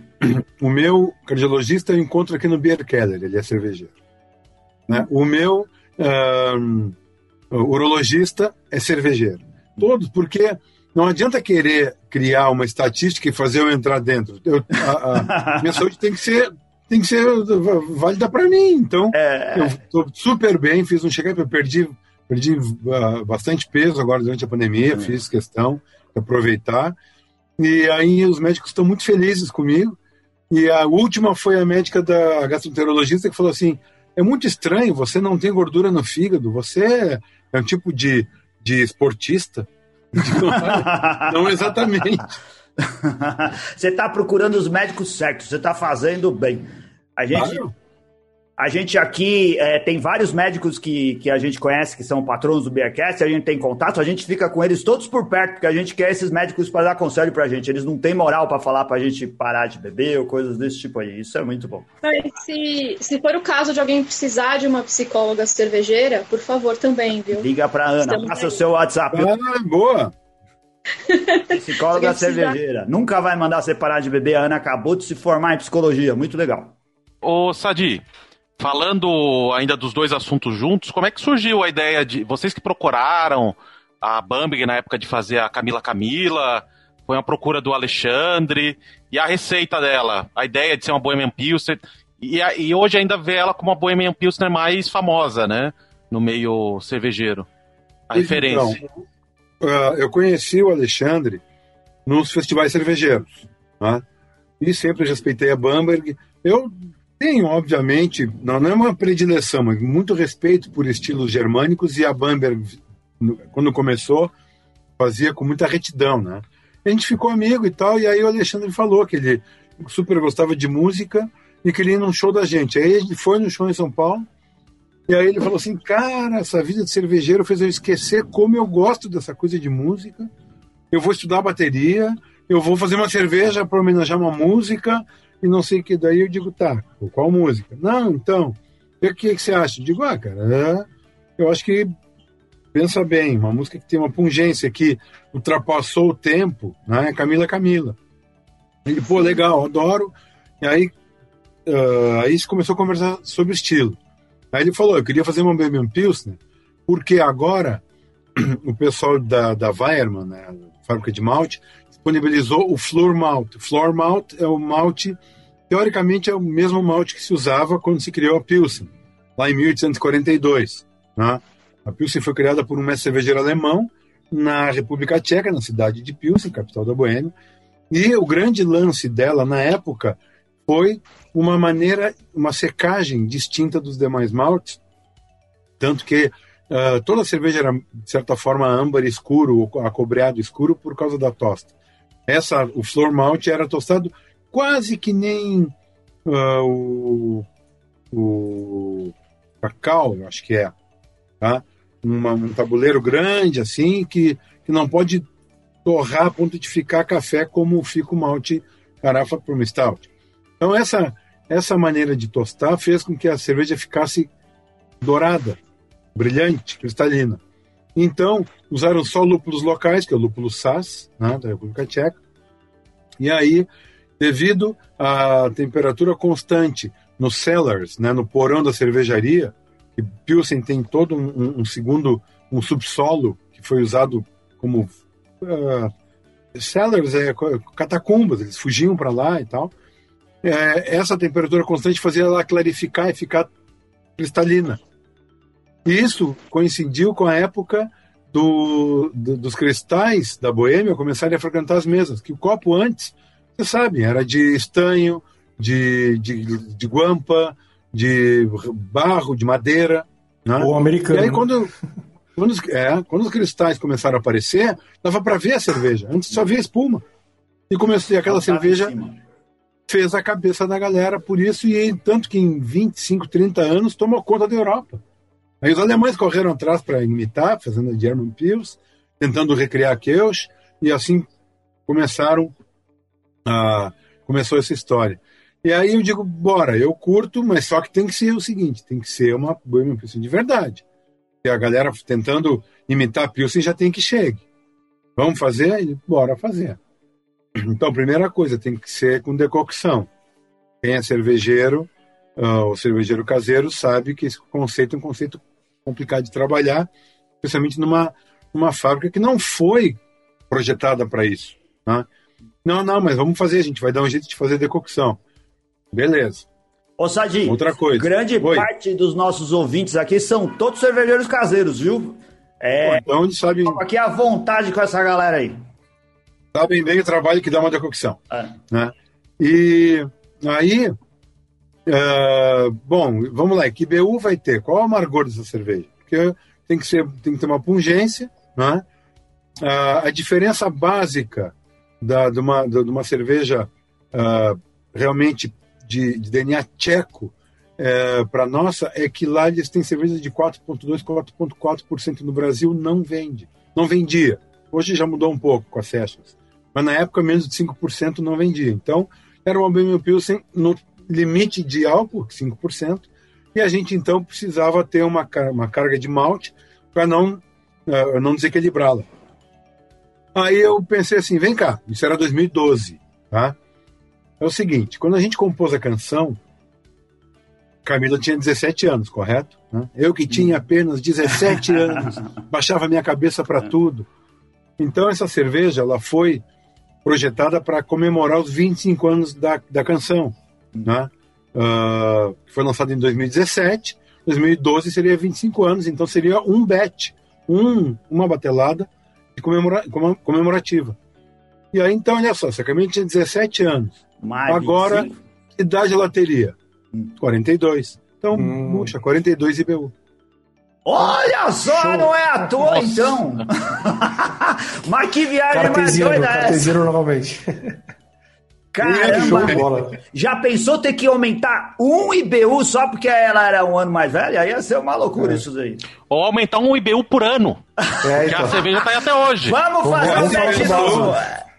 S5: O meu cardiologista eu encontro aqui no Beer Keller, ele é cervejeiro. Né? O meu um, urologista é cervejeiro. Todos, porque não adianta querer criar uma estatística e fazer eu entrar dentro. Eu, a, a minha saúde tem que ser tem que ser válida para mim. Então, é... eu estou super bem, fiz um check-up, eu perdi, perdi uh, bastante peso agora durante a pandemia, é. fiz questão de aproveitar. E aí os médicos estão muito felizes comigo. E a última foi a médica da gastroenterologista que falou assim: é muito estranho, você não tem gordura no fígado, você é um tipo de, de esportista. não exatamente.
S1: você está procurando os médicos certos, você está fazendo bem. A gente, claro. A gente aqui é, tem vários médicos que, que a gente conhece, que são patronos do Beercast, a gente tem contato, a gente fica com eles todos por perto, porque a gente quer esses médicos para dar conselho pra gente. Eles não têm moral para falar pra gente parar de beber ou coisas desse tipo aí. Isso é muito bom.
S4: Se, se for o caso de alguém precisar de uma psicóloga cervejeira, por favor, também, viu?
S1: Liga pra Ana, Estamos passa aí. o seu WhatsApp.
S5: Ah, boa!
S1: Psicóloga cervejeira. Nunca vai mandar você parar de beber. A Ana acabou de se formar em psicologia. Muito legal.
S3: Ô, Sadi, Falando ainda dos dois assuntos juntos, como é que surgiu a ideia de. Vocês que procuraram a Bambi na época de fazer a Camila Camila, foi uma procura do Alexandre, e a receita dela, a ideia de ser uma Bohemian Pilsner, e, e hoje ainda vê ela como a Bohemian Pilsner mais famosa, né? No meio cervejeiro. A referência. Então,
S5: uh, eu conheci o Alexandre nos festivais cervejeiros, né? E sempre respeitei a Bamberg. Eu tenho, obviamente, não, não é uma predileção, mas muito respeito por estilos germânicos e a Bamberg, quando começou, fazia com muita retidão, né? A gente ficou amigo e tal, e aí o Alexandre falou que ele super gostava de música e queria ir num show da gente. Aí ele foi no show em São Paulo, e aí ele falou assim: Cara, essa vida de cervejeiro fez eu esquecer como eu gosto dessa coisa de música. Eu vou estudar bateria, eu vou fazer uma cerveja para homenagear uma música, e não sei o que. Daí eu digo, tá, qual música? Não, então, o que, que você acha? Eu digo, ah, cara, é, eu acho que, pensa bem, uma música que tem uma pungência que ultrapassou o tempo, né? Camila Camila. Ele, pô, legal, adoro. E aí, uh, aí se começou a conversar sobre estilo. Aí ele falou, eu queria fazer uma Baby Pilsner, porque agora o pessoal da, da Weiermann, né, fábrica de malte, disponibilizou o Floor Malt. Floor Malt é o malte, teoricamente é o mesmo malte que se usava quando se criou a Pilsen, lá em 1842. Né? A Pilsen foi criada por um mestre cervejeiro alemão na República Tcheca, na cidade de Pilsen, capital da Boêmia. E o grande lance dela na época foi uma maneira, uma secagem distinta dos demais maltes, tanto que uh, toda a cerveja era, de certa forma, âmbar escuro, acobreado escuro, por causa da tosta. Essa, o floor malt era tostado quase que nem uh, o, o cacau, acho que é, tá? Uma, um tabuleiro grande assim que, que não pode torrar a ponto de ficar café como fica o malte carafa para uma stout. Então essa essa maneira de tostar fez com que a cerveja ficasse dourada, brilhante, cristalina. Então, usaram só lúpulos locais, que é o lúpulo SAS, né, da República Tcheca. E aí, devido à temperatura constante no cellars, né, no porão da cervejaria, que Pilsen tem todo um, um segundo, um subsolo que foi usado como uh, cellars, é, catacumbas, eles fugiam para lá e tal. É, essa temperatura constante fazia ela clarificar e ficar cristalina. E isso coincidiu com a época do, do, dos cristais da Boêmia começarem a frequentar as mesas, que o copo antes, você sabe, era de estanho, de, de, de guampa, de barro, de madeira. Né?
S2: O americano.
S5: E aí, quando, quando, é, quando os cristais começaram a aparecer, dava para ver a cerveja. Antes só via espuma. E comecei aquela cerveja fez a cabeça da galera por isso, e tanto que em 25, 30 anos tomou conta da Europa. Aí os alemães correram atrás para imitar, fazendo a German Pils, tentando recriar Kelch, e assim começaram a, começou essa história. E aí eu digo, bora, eu curto, mas só que tem que ser o seguinte, tem que ser uma Bohemian Pilsen de verdade. E a galera tentando imitar Pilsen já tem que chegue. Vamos fazer? Bora fazer. Então, primeira coisa, tem que ser com decocção. Quem é cervejeiro, uh, o cervejeiro caseiro, sabe que esse conceito é um conceito complicado de trabalhar, especialmente numa, numa fábrica que não foi projetada para isso. Né? Não, não, mas vamos fazer, a gente vai dar um jeito de fazer decocção. Beleza.
S1: Ô Sadi, outra coisa. Grande Oi. parte dos nossos ouvintes aqui são todos cervejeiros caseiros, viu?
S5: É, então, sabe...
S1: aqui à vontade com essa galera aí.
S5: Sabem bem o trabalho que dá uma decocção. É. Né? E aí, uh, bom, vamos lá, que BU vai ter? Qual é o amargor dessa cerveja? Porque tem que, ser, tem que ter uma pungência, né? Uh, a diferença básica da, de, uma, de uma cerveja uh, realmente de, de DNA tcheco é, para nossa é que lá eles têm cerveja de 4,2%, 4,4% no Brasil não vende. Não vendia. Hoje já mudou um pouco com as sessions. Mas na época menos de 5% não vendia. Então era uma Bohemian Pilsen no limite de álcool, 5%, e a gente então precisava ter uma, uma carga de malte para não, uh, não desequilibrá-la. Aí eu pensei assim, vem cá, isso era 2012, tá? É o seguinte, quando a gente compôs a canção, Camila tinha 17 anos, correto? Eu que tinha apenas 17 anos, baixava minha cabeça para tudo. Então essa cerveja, ela foi projetada para comemorar os 25 anos da, da canção, né? Uh, foi lançada em 2017, 2012 seria 25 anos, então seria um bet, um, uma batelada de comemora, comemorativa. E aí, então, olha só, se a Camila tinha 17 anos, mais Agora, 25? que idade ela teria? 42. Então, hum. puxa, 42 IBU.
S1: Olha só, Show. não é à toa, Nossa. então. Mas que viagem mais doida é essa?
S2: novamente.
S1: Caramba! Já pensou ter que aumentar um IBU só porque ela era um ano mais velha? Aí ia ser uma loucura é. isso daí.
S3: Ou aumentar um IBU por ano. É, então. Que a cerveja tá aí até hoje.
S1: Vamos fazer um teste novo.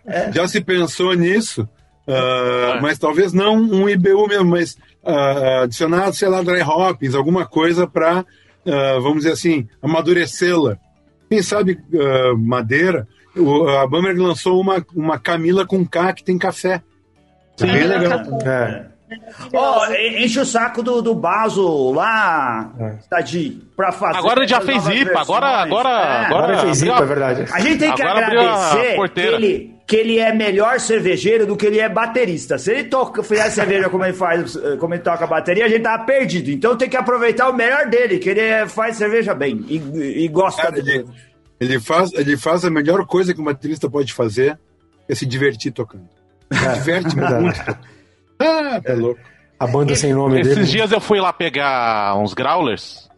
S5: É. Já se pensou nisso? Uh, mas talvez não um IBU mesmo, mas uh, adicionar, sei lá, dry hops, alguma coisa para, uh, vamos dizer assim, amadurecê-la. Quem sabe madeira? O, a Bamberg lançou uma, uma Camila com K que tem café.
S1: Sim, bem legal. É. Oh, enche o saco do, do Baso lá, é. Tadi, pra fazer.
S3: Agora ele já fez IPA, agora, agora, é. agora,
S2: agora fez IPA, é verdade.
S1: A gente tem que agora agradecer que ele, que ele é melhor cervejeiro do que ele é baterista. Se ele toca, faz cerveja como ele faz, como ele toca bateria, a gente tava perdido. Então tem que aproveitar o melhor dele, que ele faz cerveja bem e, e gosta Cara,
S5: ele, ele, faz, ele faz a melhor coisa que um baterista pode fazer, é se divertir tocando. É, diverte muito.
S2: Ah, tá louco. A banda sem nome
S3: Esses
S2: dele.
S3: Esses dias eu fui lá pegar uns growlers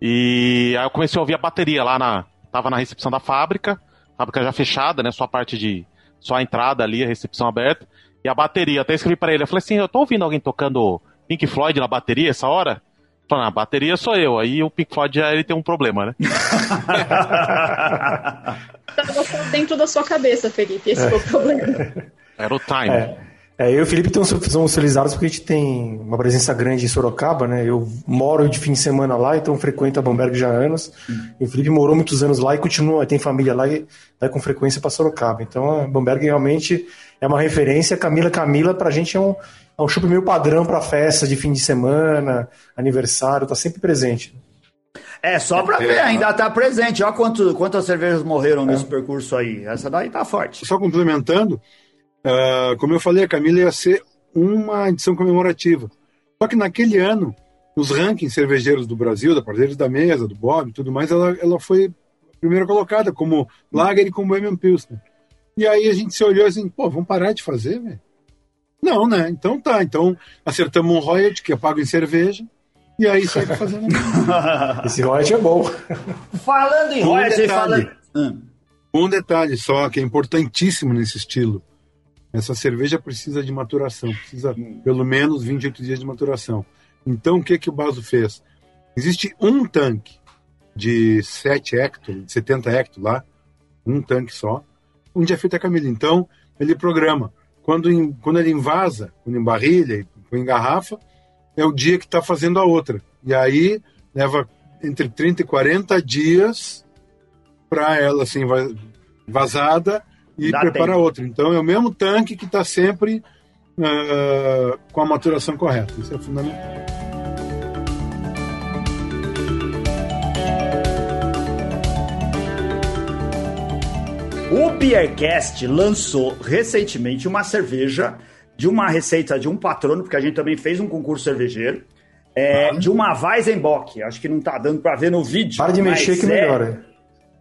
S3: e aí eu comecei a ouvir a bateria lá na. Tava na recepção da fábrica, fábrica já fechada, né? Só a parte de. Só a entrada ali, a recepção aberta. E a bateria, até escrevi para ele, eu falei assim, eu tô ouvindo alguém tocando Pink Floyd na bateria essa hora? Falei, na bateria sou eu, aí o Pink Floyd já ele tem um problema, né?
S4: Tava dentro da sua cabeça, Felipe, esse é. foi o problema.
S3: Era o time.
S2: É. É, eu e o Felipe somos felizardos porque a gente tem uma presença grande em Sorocaba, né? Eu moro de fim de semana lá, então frequento a Bamberg já há anos. Hum. E o Felipe morou muitos anos lá e continua, tem família lá e vai com frequência para Sorocaba. Então a Bamberg realmente é uma referência. Camila Camila, pra gente é um, é um chup meio padrão para festa de fim de semana, aniversário, tá sempre presente.
S1: É, só pra ver, é, ainda tá presente. Olha quanto, quantas cervejas morreram é. nesse percurso aí. Essa daí tá forte.
S5: Só complementando, uh, como eu falei, a Camila ia ser uma edição comemorativa. Só que naquele ano, os rankings cervejeiros do Brasil, da Parceiros da Mesa, do Bob e tudo mais, ela, ela foi primeira colocada como Lager e como Bohemian Pilsner. E aí a gente se olhou assim, pô, vamos parar de fazer, velho? Não, né? Então tá. Então acertamos um royalty que é pago em cerveja. E aí segue fazendo.
S2: Esse royalty é bom.
S1: Falando em um royalty, detalhe, falando...
S5: Um detalhe só que é importantíssimo nesse estilo. Essa cerveja precisa de maturação, precisa pelo menos 28 dias de maturação. Então o que que o Baso fez? Existe um tanque de 7 hecto, 70 hecto lá, um tanque só, onde é feita a camisa. Então ele programa quando, em, quando ele invasa, quando embarrilha e engarrafa, é o dia que está fazendo a outra. E aí leva entre 30 e 40 dias para ela assim vazada e Dá prepara tempo. outra. Então é o mesmo tanque que está sempre uh, com a maturação correta. Isso é fundamental.
S1: O Beercast lançou recentemente uma cerveja de uma receita de um patrono, porque a gente também fez um concurso cervejeiro, é, de uma Weizenbock. Acho que não tá dando para ver no vídeo.
S2: Para de mexer que é, melhora.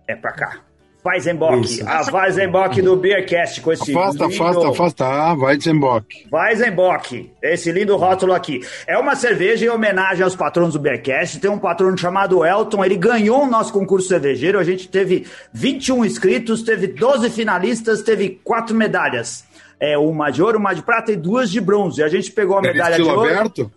S1: É para cá. Weizenbock, a Weizenbock do Beercast com esse
S5: afasta, lindo... Afasta, afasta, ah, Weizenbock.
S1: Weizenbock, esse lindo rótulo aqui. É uma cerveja em homenagem aos patronos do Beercast. Tem um patrono chamado Elton, ele ganhou o nosso concurso cervejeiro. A gente teve 21 inscritos, teve 12 finalistas, teve quatro medalhas. É, uma de ouro, uma de prata e duas de bronze. A gente pegou a medalha de ouro. Aberto?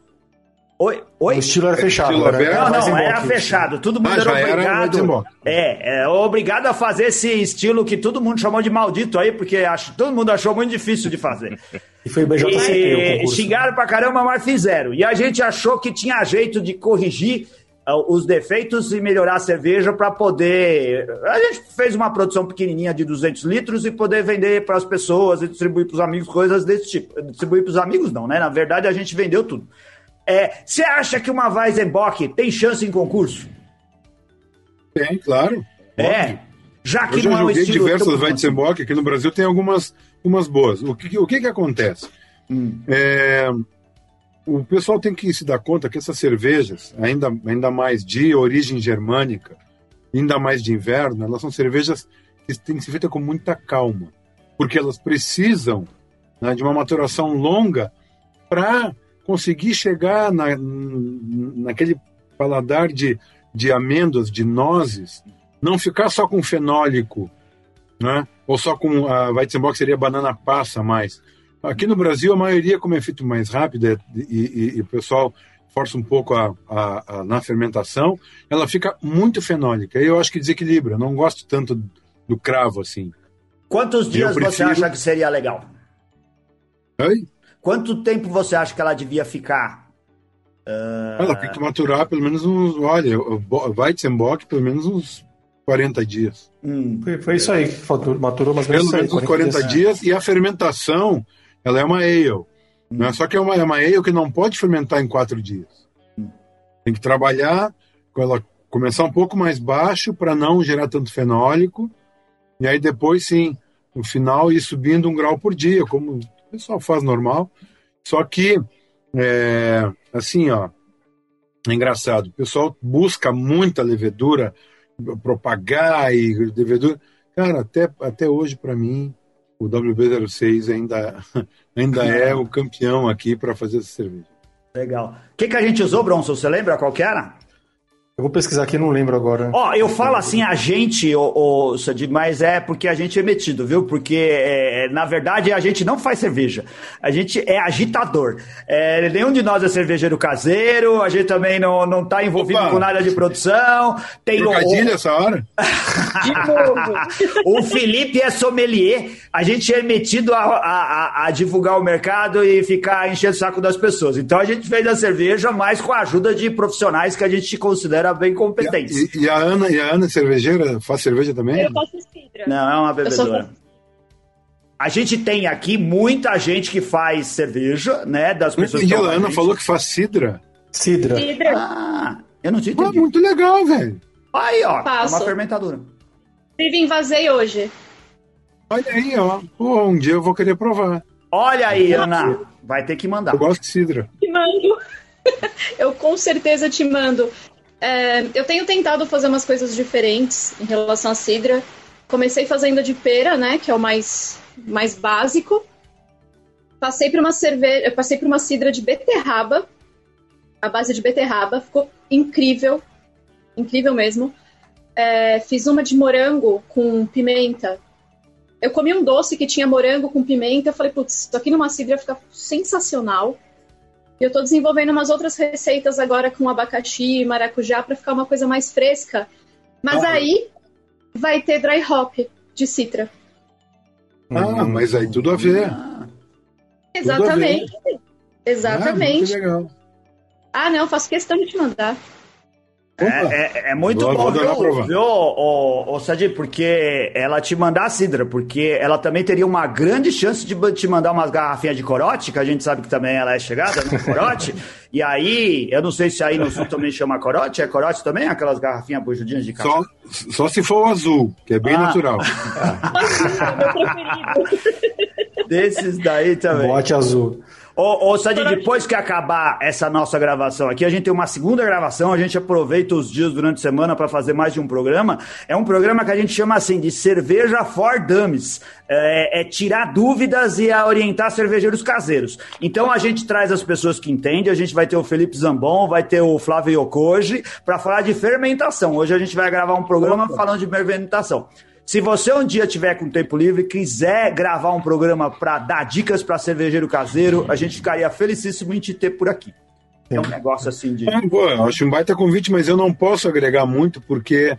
S1: Oi? Oi?
S2: O estilo era fechado.
S1: Estilo né? não, não, era fechado. Todo mundo ah, era obrigado. Era é, é, obrigado a fazer esse estilo que todo mundo chamou de maldito aí, porque acho, todo mundo achou muito difícil de fazer.
S2: e foi o BJCP.
S1: E, o xingaram pra caramba, mas fizeram. E a gente achou que tinha jeito de corrigir uh, os defeitos e melhorar a cerveja para poder. A gente fez uma produção pequenininha de 200 litros e poder vender para as pessoas e distribuir para os amigos coisas desse tipo. Distribuir para os amigos, não, né? Na verdade, a gente vendeu tudo. É, você acha que uma Weizenbock tem chance em concurso?
S5: Tem, claro.
S1: É.
S5: Já que eu já não é joguei diversas Weizenbock aqui no Brasil, tem algumas, algumas boas. O que, o que, que acontece? Hum. É, o pessoal tem que se dar conta que essas cervejas, ainda, ainda mais de origem germânica, ainda mais de inverno, elas são cervejas que têm que ser feitas com muita calma, porque elas precisam né, de uma maturação longa para conseguir chegar na, naquele paladar de, de amêndoas, de nozes, não ficar só com fenólico, né? ou só com a Weizenbock seria banana passa mais. Aqui no Brasil, a maioria, como é feito mais rápido e, e, e o pessoal força um pouco a, a, a, na fermentação, ela fica muito fenólica. E eu acho que desequilibra. Eu não gosto tanto do cravo assim.
S1: Quantos dias prefiro... você acha que seria legal?
S5: Oi?
S1: Quanto tempo você acha que ela devia ficar?
S5: Uh... Ela tem que maturar pelo menos uns. Olha, Weizenbock, pelo menos uns 40 dias.
S2: Hum. Foi, foi, isso aí que maturou mais
S5: ou menos 40, 40 dias. dias. E a fermentação, ela é uma ale. Hum. Né? Só que é uma, é uma ale que não pode fermentar em quatro dias. Hum. Tem que trabalhar com ela começar um pouco mais baixo para não gerar tanto fenólico. E aí depois, sim, no final, ir subindo um grau por dia, como o pessoal faz normal. Só que, é, assim, ó, é engraçado. O pessoal busca muita levedura, propagar e levedura. Cara, até, até hoje, para mim, o WB06 ainda, ainda é o campeão aqui para fazer essa cerveja.
S1: Legal. O que, que a gente usou, Bronson? Você lembra qual que era?
S2: Eu vou pesquisar aqui, não lembro agora.
S1: Ó, eu falo assim, a gente, ô, Sadi, mas é porque a gente é metido, viu? Porque, é, na verdade, a gente não faz cerveja. A gente é agitador. É, nenhum de nós é cervejeiro caseiro, a gente também não, não tá envolvido Opa. com nada de produção.
S5: Tem Trocadilho o... essa hora?
S1: o Felipe é sommelier. A gente é metido a, a, a, divulgar o mercado e ficar enchendo o saco das pessoas. Então, a gente fez a cerveja, mas com a ajuda de profissionais que a gente considera era bem competente.
S5: E, e, a Ana, e a Ana é cervejeira? Faz cerveja também?
S4: Eu faço cidra.
S1: Não, é uma bebedora. A gente tem aqui muita gente que faz cerveja, né? Das pessoas
S5: e a Ana falou que faz cidra.
S2: Cidra.
S1: cidra. Ah,
S5: Eu não tinha entendido. Ah, muito legal, velho.
S1: Aí, ó, Passo. uma fermentadora.
S4: Vive invasei hoje.
S5: Olha aí, ó. Pô, um dia eu vou querer provar.
S1: Olha aí, Ana. Vai ter que mandar.
S5: Eu gosto de cidra.
S4: Te mando. eu com certeza te mando. É, eu tenho tentado fazer umas coisas diferentes em relação à cidra. Comecei fazendo de pera, né? Que é o mais, mais básico. Passei por uma cerveja. Passei por uma cidra de beterraba. A base de beterraba. Ficou incrível. Incrível mesmo. É, fiz uma de morango com pimenta. Eu comi um doce que tinha morango com pimenta. Eu falei, putz, isso aqui numa cidra fica sensacional. E eu tô desenvolvendo umas outras receitas agora com abacaxi e maracujá para ficar uma coisa mais fresca. Mas ah. aí vai ter dry hop de citra.
S5: Ah, mas aí tudo a ver.
S4: Exatamente. A ver. Exatamente. Ah, legal. Ah, não, faço questão de te mandar.
S1: É, é, é, muito vou, bom, vou viu, ô, Sadi, porque ela te mandar a Cidra, porque ela também teria uma grande chance de te mandar umas garrafinhas de corote, que a gente sabe que também ela é chegada no corote. e aí, eu não sei se aí no sul também chama corote, é corote também? Aquelas garrafinhas bujudinhas de café?
S5: Só, só se for o azul, que é bem ah. natural.
S1: Desses daí também.
S2: Bote azul.
S1: Ô, ô Sadi, depois que acabar essa nossa gravação aqui, a gente tem uma segunda gravação, a gente aproveita os dias durante a semana para fazer mais de um programa. É um programa que a gente chama assim de Cerveja for Dummies. É, é, tirar dúvidas e a orientar cervejeiros caseiros. Então a gente traz as pessoas que entendem, a gente vai ter o Felipe Zambon, vai ter o Flávio Yokoji para falar de fermentação. Hoje a gente vai gravar um programa falando de fermentação. Se você um dia tiver com tempo livre, quiser gravar um programa para dar dicas para cervejeiro caseiro, a gente ficaria felicíssimo em te ter por aqui. É um negócio assim de.
S5: É, eu acho um baita convite, mas eu não posso agregar muito, porque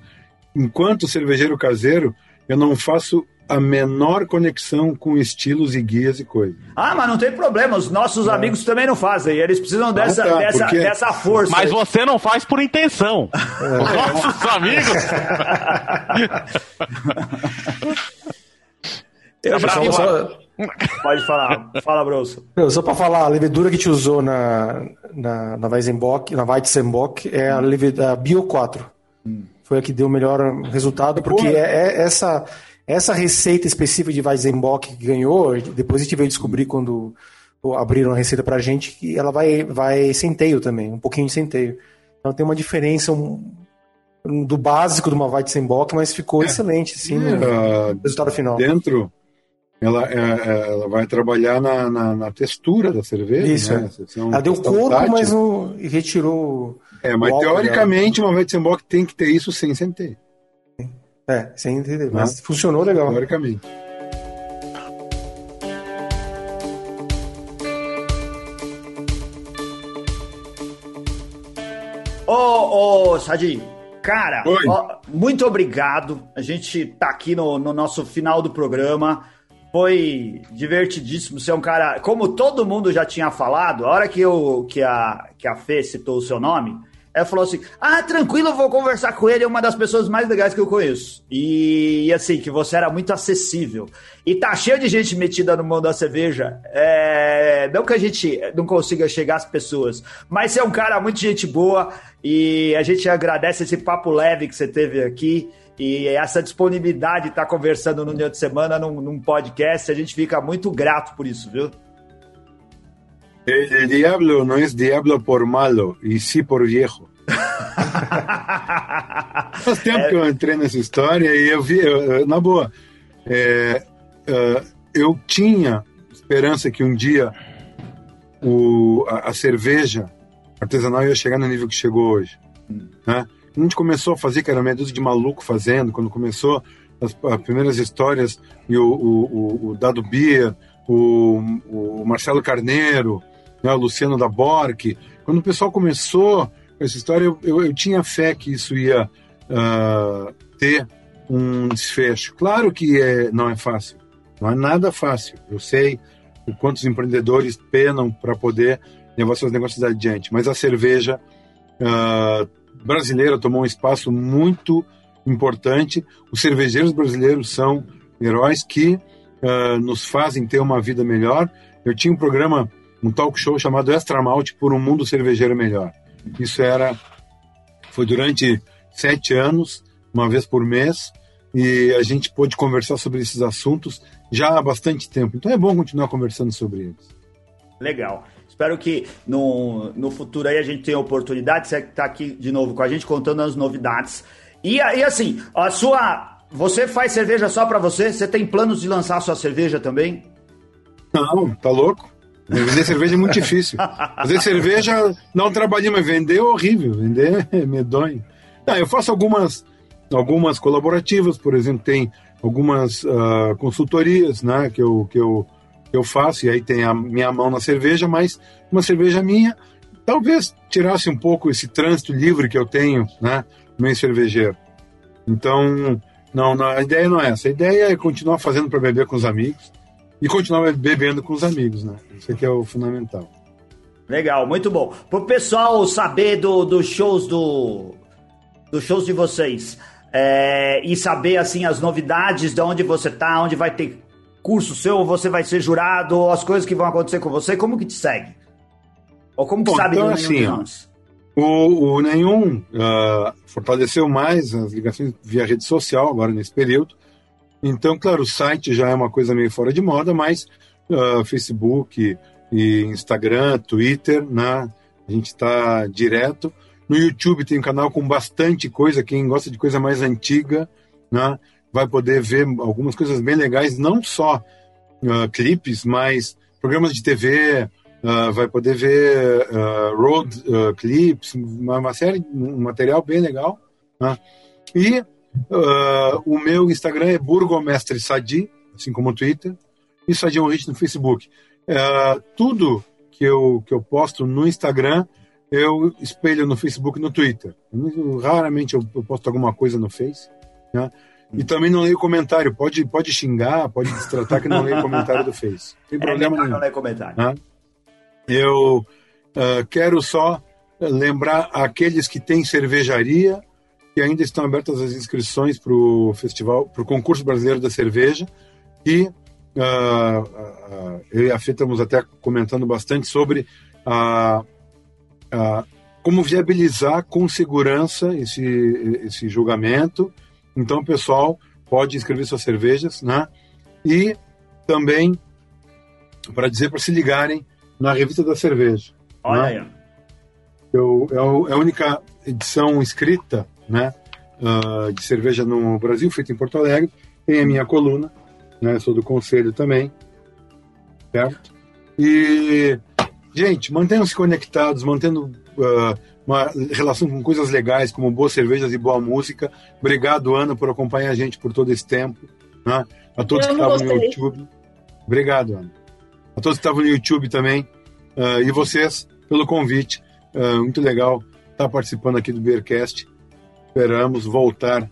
S5: enquanto cervejeiro caseiro, eu não faço a menor conexão com estilos e guias e coisas.
S1: Ah, mas não tem problema, os nossos é. amigos também não fazem, eles precisam dessa, ah, tá, dessa, porque... dessa força.
S3: Mas você não faz por intenção. É. Os nossos amigos.
S1: Eu tá só... Pode falar, fala, Brosso.
S2: Só para falar, a levedura que te usou na, na, na Weizenbock, na Weizenbock é a, levedura, a Bio 4. Hum. Foi a que deu o melhor resultado, porque é, é essa essa receita específica de Weizenbock que ganhou, depois a gente veio descobrir quando abriram a receita pra gente que ela vai, vai centeio também, um pouquinho de centeio. Então tem uma diferença um, do básico de uma Weizenbock, mas ficou é. excelente, assim, é, no resultado final.
S5: Dentro, ela, é, é, ela vai trabalhar na, na, na, textura da cerveja. Isso, né?
S2: é. ela deu corpo, tátil. mas não retirou.
S5: É, mas teoricamente dela. uma Weizenbock tem que ter isso sem centeio.
S2: É, sem entender. Mas funcionou legal.
S5: Teoricamente.
S1: Ô, ô, Sadi, cara, ó, muito obrigado. A gente tá aqui no, no nosso final do programa. Foi divertidíssimo. Você é um cara, como todo mundo já tinha falado, a hora que, eu, que, a, que a Fê citou o seu nome, ela falou assim: Ah, tranquilo, eu vou conversar com ele, é uma das pessoas mais legais que eu conheço. E assim, que você era muito acessível. E tá cheio de gente metida no mundo da cerveja. É... Não que a gente não consiga chegar às pessoas, mas você é um cara muito gente boa e a gente agradece esse papo leve que você teve aqui. E essa disponibilidade de estar tá conversando no dia de semana num, num podcast, a gente fica muito grato por isso, viu?
S5: El, el, diablo no es diablo por malo, e sim por viejo. Faz tempo é... que eu entrei nessa história e eu vi, eu, na boa, é, eu tinha esperança que um dia o, a, a, cerveja artesanal ia chegar no nível que chegou hoje. Né? A gente começou a fazer, que era meio de maluco fazendo, quando começou as, as primeiras histórias, e o, o, o, o Dado Bia, o, o Marcelo Carneiro, né, o Luciano da Bork. Quando o pessoal começou com essa história, eu, eu, eu tinha fé que isso ia uh, ter um desfecho. Claro que é, não é fácil, não é nada fácil. Eu sei o quantos empreendedores penam para poder levar seus negócios adiante, mas a cerveja uh, brasileira tomou um espaço muito importante. Os cervejeiros brasileiros são heróis que uh, nos fazem ter uma vida melhor. Eu tinha um programa um talk show chamado Extra Malte por um mundo cervejeiro melhor. Isso era Foi durante sete anos, uma vez por mês, e a gente pôde conversar sobre esses assuntos já há bastante tempo. Então é bom continuar conversando sobre eles.
S1: Legal. Espero que no, no futuro aí a gente tenha oportunidade. Você está aqui de novo com a gente contando as novidades. E, e assim, a sua. Você faz cerveja só para você? Você tem planos de lançar a sua cerveja também?
S5: Não, tá louco. Vender cerveja é muito difícil. Fazer cerveja um trabalhinho, mas vender é horrível. Vender é medonho. Não, eu faço algumas, algumas colaborativas, por exemplo, tem algumas uh, consultorias né, que, eu, que, eu, que eu faço, e aí tem a minha mão na cerveja, mas uma cerveja minha talvez tirasse um pouco esse trânsito livre que eu tenho né, meio cervejeiro. Então, não, não, a ideia não é essa. A ideia é continuar fazendo para beber com os amigos e continuar bebendo com os amigos, né? Isso aqui é o fundamental.
S1: Legal, muito bom. Pro pessoal saber dos do shows do dos shows de vocês é, e saber assim as novidades de onde você tá, onde vai ter curso seu, você vai ser jurado, as coisas que vão acontecer com você, como que te segue? Ou como que bom, sabe
S5: então, do assim, o, o Nenhum uh, fortaleceu mais as ligações via rede social agora nesse período. Então, claro, o site já é uma coisa meio fora de moda, mas uh, Facebook e Instagram, Twitter, né? A gente está direto. No YouTube tem um canal com bastante coisa. Quem gosta de coisa mais antiga, né? Vai poder ver algumas coisas bem legais, não só uh, clipes, mas programas de TV, uh, vai poder ver uh, road clips, uma, uma, série, um material bem legal. Né? E Uh, o meu Instagram é Burgomestre Sadi, assim como o Twitter, e Sadi Hit no Facebook. Uh, tudo que eu, que eu posto no Instagram, eu espelho no Facebook e no Twitter. raramente eu, eu, posto alguma coisa no Face. Né? E também não leio comentário. Pode, pode xingar, pode destratar que não leio comentário do Face. Não tem é problema é nenhum. Não leio comentário. Né? Eu uh, quero só lembrar aqueles que têm cervejaria que ainda estão abertas as inscrições para o festival, para o concurso brasileiro da cerveja, e uh, eu e a Fê estamos até comentando bastante sobre a, a, como viabilizar com segurança esse, esse julgamento. Então, pessoal pode inscrever suas cervejas, né? E também para dizer para se ligarem na revista da cerveja. Olha né? aí. Eu, é, é a única edição escrita né, uh, de cerveja no Brasil, feita em Porto Alegre. Tem a minha coluna, né, sou do conselho também, certo? E, gente, mantenham-se conectados, mantendo uh, uma relação com coisas legais, como boas cervejas e boa música. Obrigado, Ana, por acompanhar a gente por todo esse tempo. Né? A todos que estavam no YouTube. Obrigado, Ana. A todos que estavam no YouTube também. Uh, e vocês pelo convite. Uh, muito legal estar participando aqui do Beercast. Esperamos voltar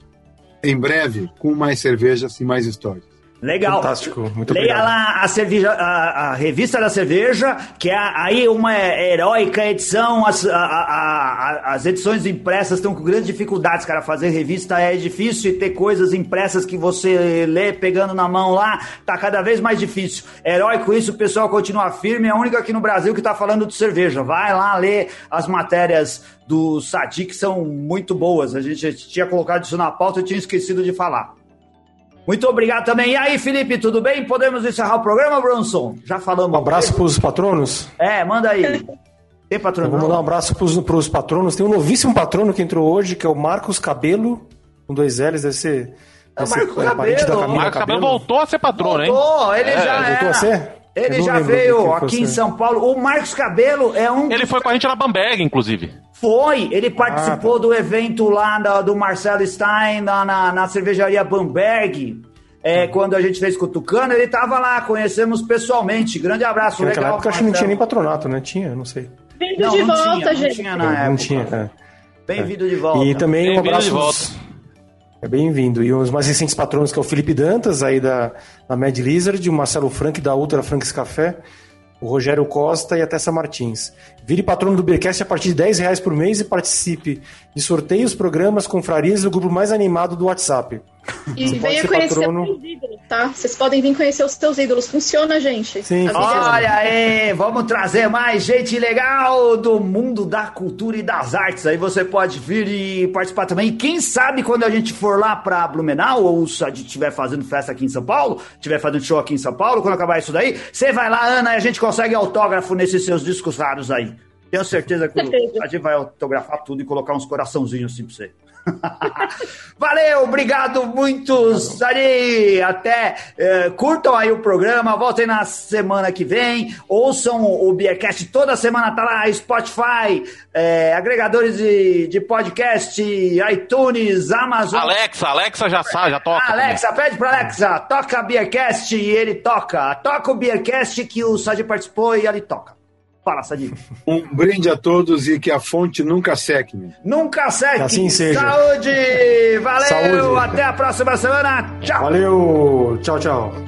S5: em breve com mais cervejas e mais histórias.
S1: Legal. Fantástico, muito Leia obrigado. lá a, cerveja, a, a, revista da cerveja, que é aí uma heróica edição. As, a, as edições impressas estão com grandes dificuldades, cara. Fazer revista é difícil e ter coisas impressas que você lê pegando na mão lá tá cada vez mais difícil. Heróico isso, o pessoal continua firme. É a única aqui no Brasil que tá falando de cerveja. Vai lá ler as matérias do Sadi, que são muito boas. A gente tinha colocado isso na pauta e tinha esquecido de falar. Muito obrigado também. E aí, Felipe, tudo bem? Podemos encerrar o programa, Bronson? Já falamos.
S2: Um abraço para os patronos?
S1: É, manda aí. Tem patrono?
S2: Vamos mandar um abraço para os patronos. Tem um novíssimo patrono que entrou hoje, que é o Marcos Cabelo, com dois L's, deve ser.
S3: É o Marcos é, Cabelo. O Marcos Cabelo voltou a ser patrono, hein?
S1: Voltou, ele é, já voltou a ser? Ele já veio aqui em São Paulo. O Marcos Cabelo é um.
S3: Ele foi com a gente na Bamberg, inclusive.
S1: Foi, ele participou ah, tá. do evento lá da, do Marcelo Stein na, na, na cervejaria Bamberg. É, quando a gente fez com o Tucano, ele tava lá, conhecemos pessoalmente. Grande abraço,
S2: Naquela legal. época acho que não tinha nem patronato, né? Tinha, não sei.
S4: Bem-vindo de volta, tinha, gente.
S1: Não tinha na época. Não tinha, é. Bem-vindo de volta.
S2: E também um abraço. De volta. É bem-vindo. E os mais recentes patronos, que é o Felipe Dantas, aí da, da Mad Lizard, o Marcelo Frank, da Ultra Franks Café o Rogério Costa e a Tessa Martins. Vire patrono do Beercast a partir de 10 reais por mês e participe de sorteios, programas, confrarias do grupo mais animado do WhatsApp.
S4: E Você venha conhecer patrono... os seus ídolos, tá? Vocês podem vir conhecer os seus ídolos. Funciona, gente.
S1: Sim. Olha aí, vamos trazer mais gente legal do mundo da cultura e das artes. Aí você pode vir e participar também. Quem sabe quando a gente for lá pra Blumenau, ou se a gente estiver fazendo festa aqui em São Paulo, estiver fazendo show aqui em São Paulo, quando acabar isso daí, você vai lá, Ana, e a gente consegue autógrafo nesses seus discos raros aí. Tenho certeza que a gente vai autografar tudo e colocar uns coraçãozinhos assim pra você. Valeu, obrigado muito, Sari. Até eh, curtam aí o programa, voltem na semana que vem, ouçam o Beercast toda semana, tá lá, Spotify, eh, agregadores de, de podcast, iTunes, Amazon.
S3: Alexa, Alexa já sabe, já toca.
S1: Alexa, também. pede pra Alexa, toca Beercast e ele toca. Toca o Beercast que o Sadi participou e ele toca. Fala, Sadi.
S5: Um brinde a todos e que a fonte nunca seque.
S1: Nunca seque.
S2: assim seja.
S1: Saúde! Valeu! Saúde. Até a próxima semana. Tchau!
S2: Valeu! Tchau, tchau.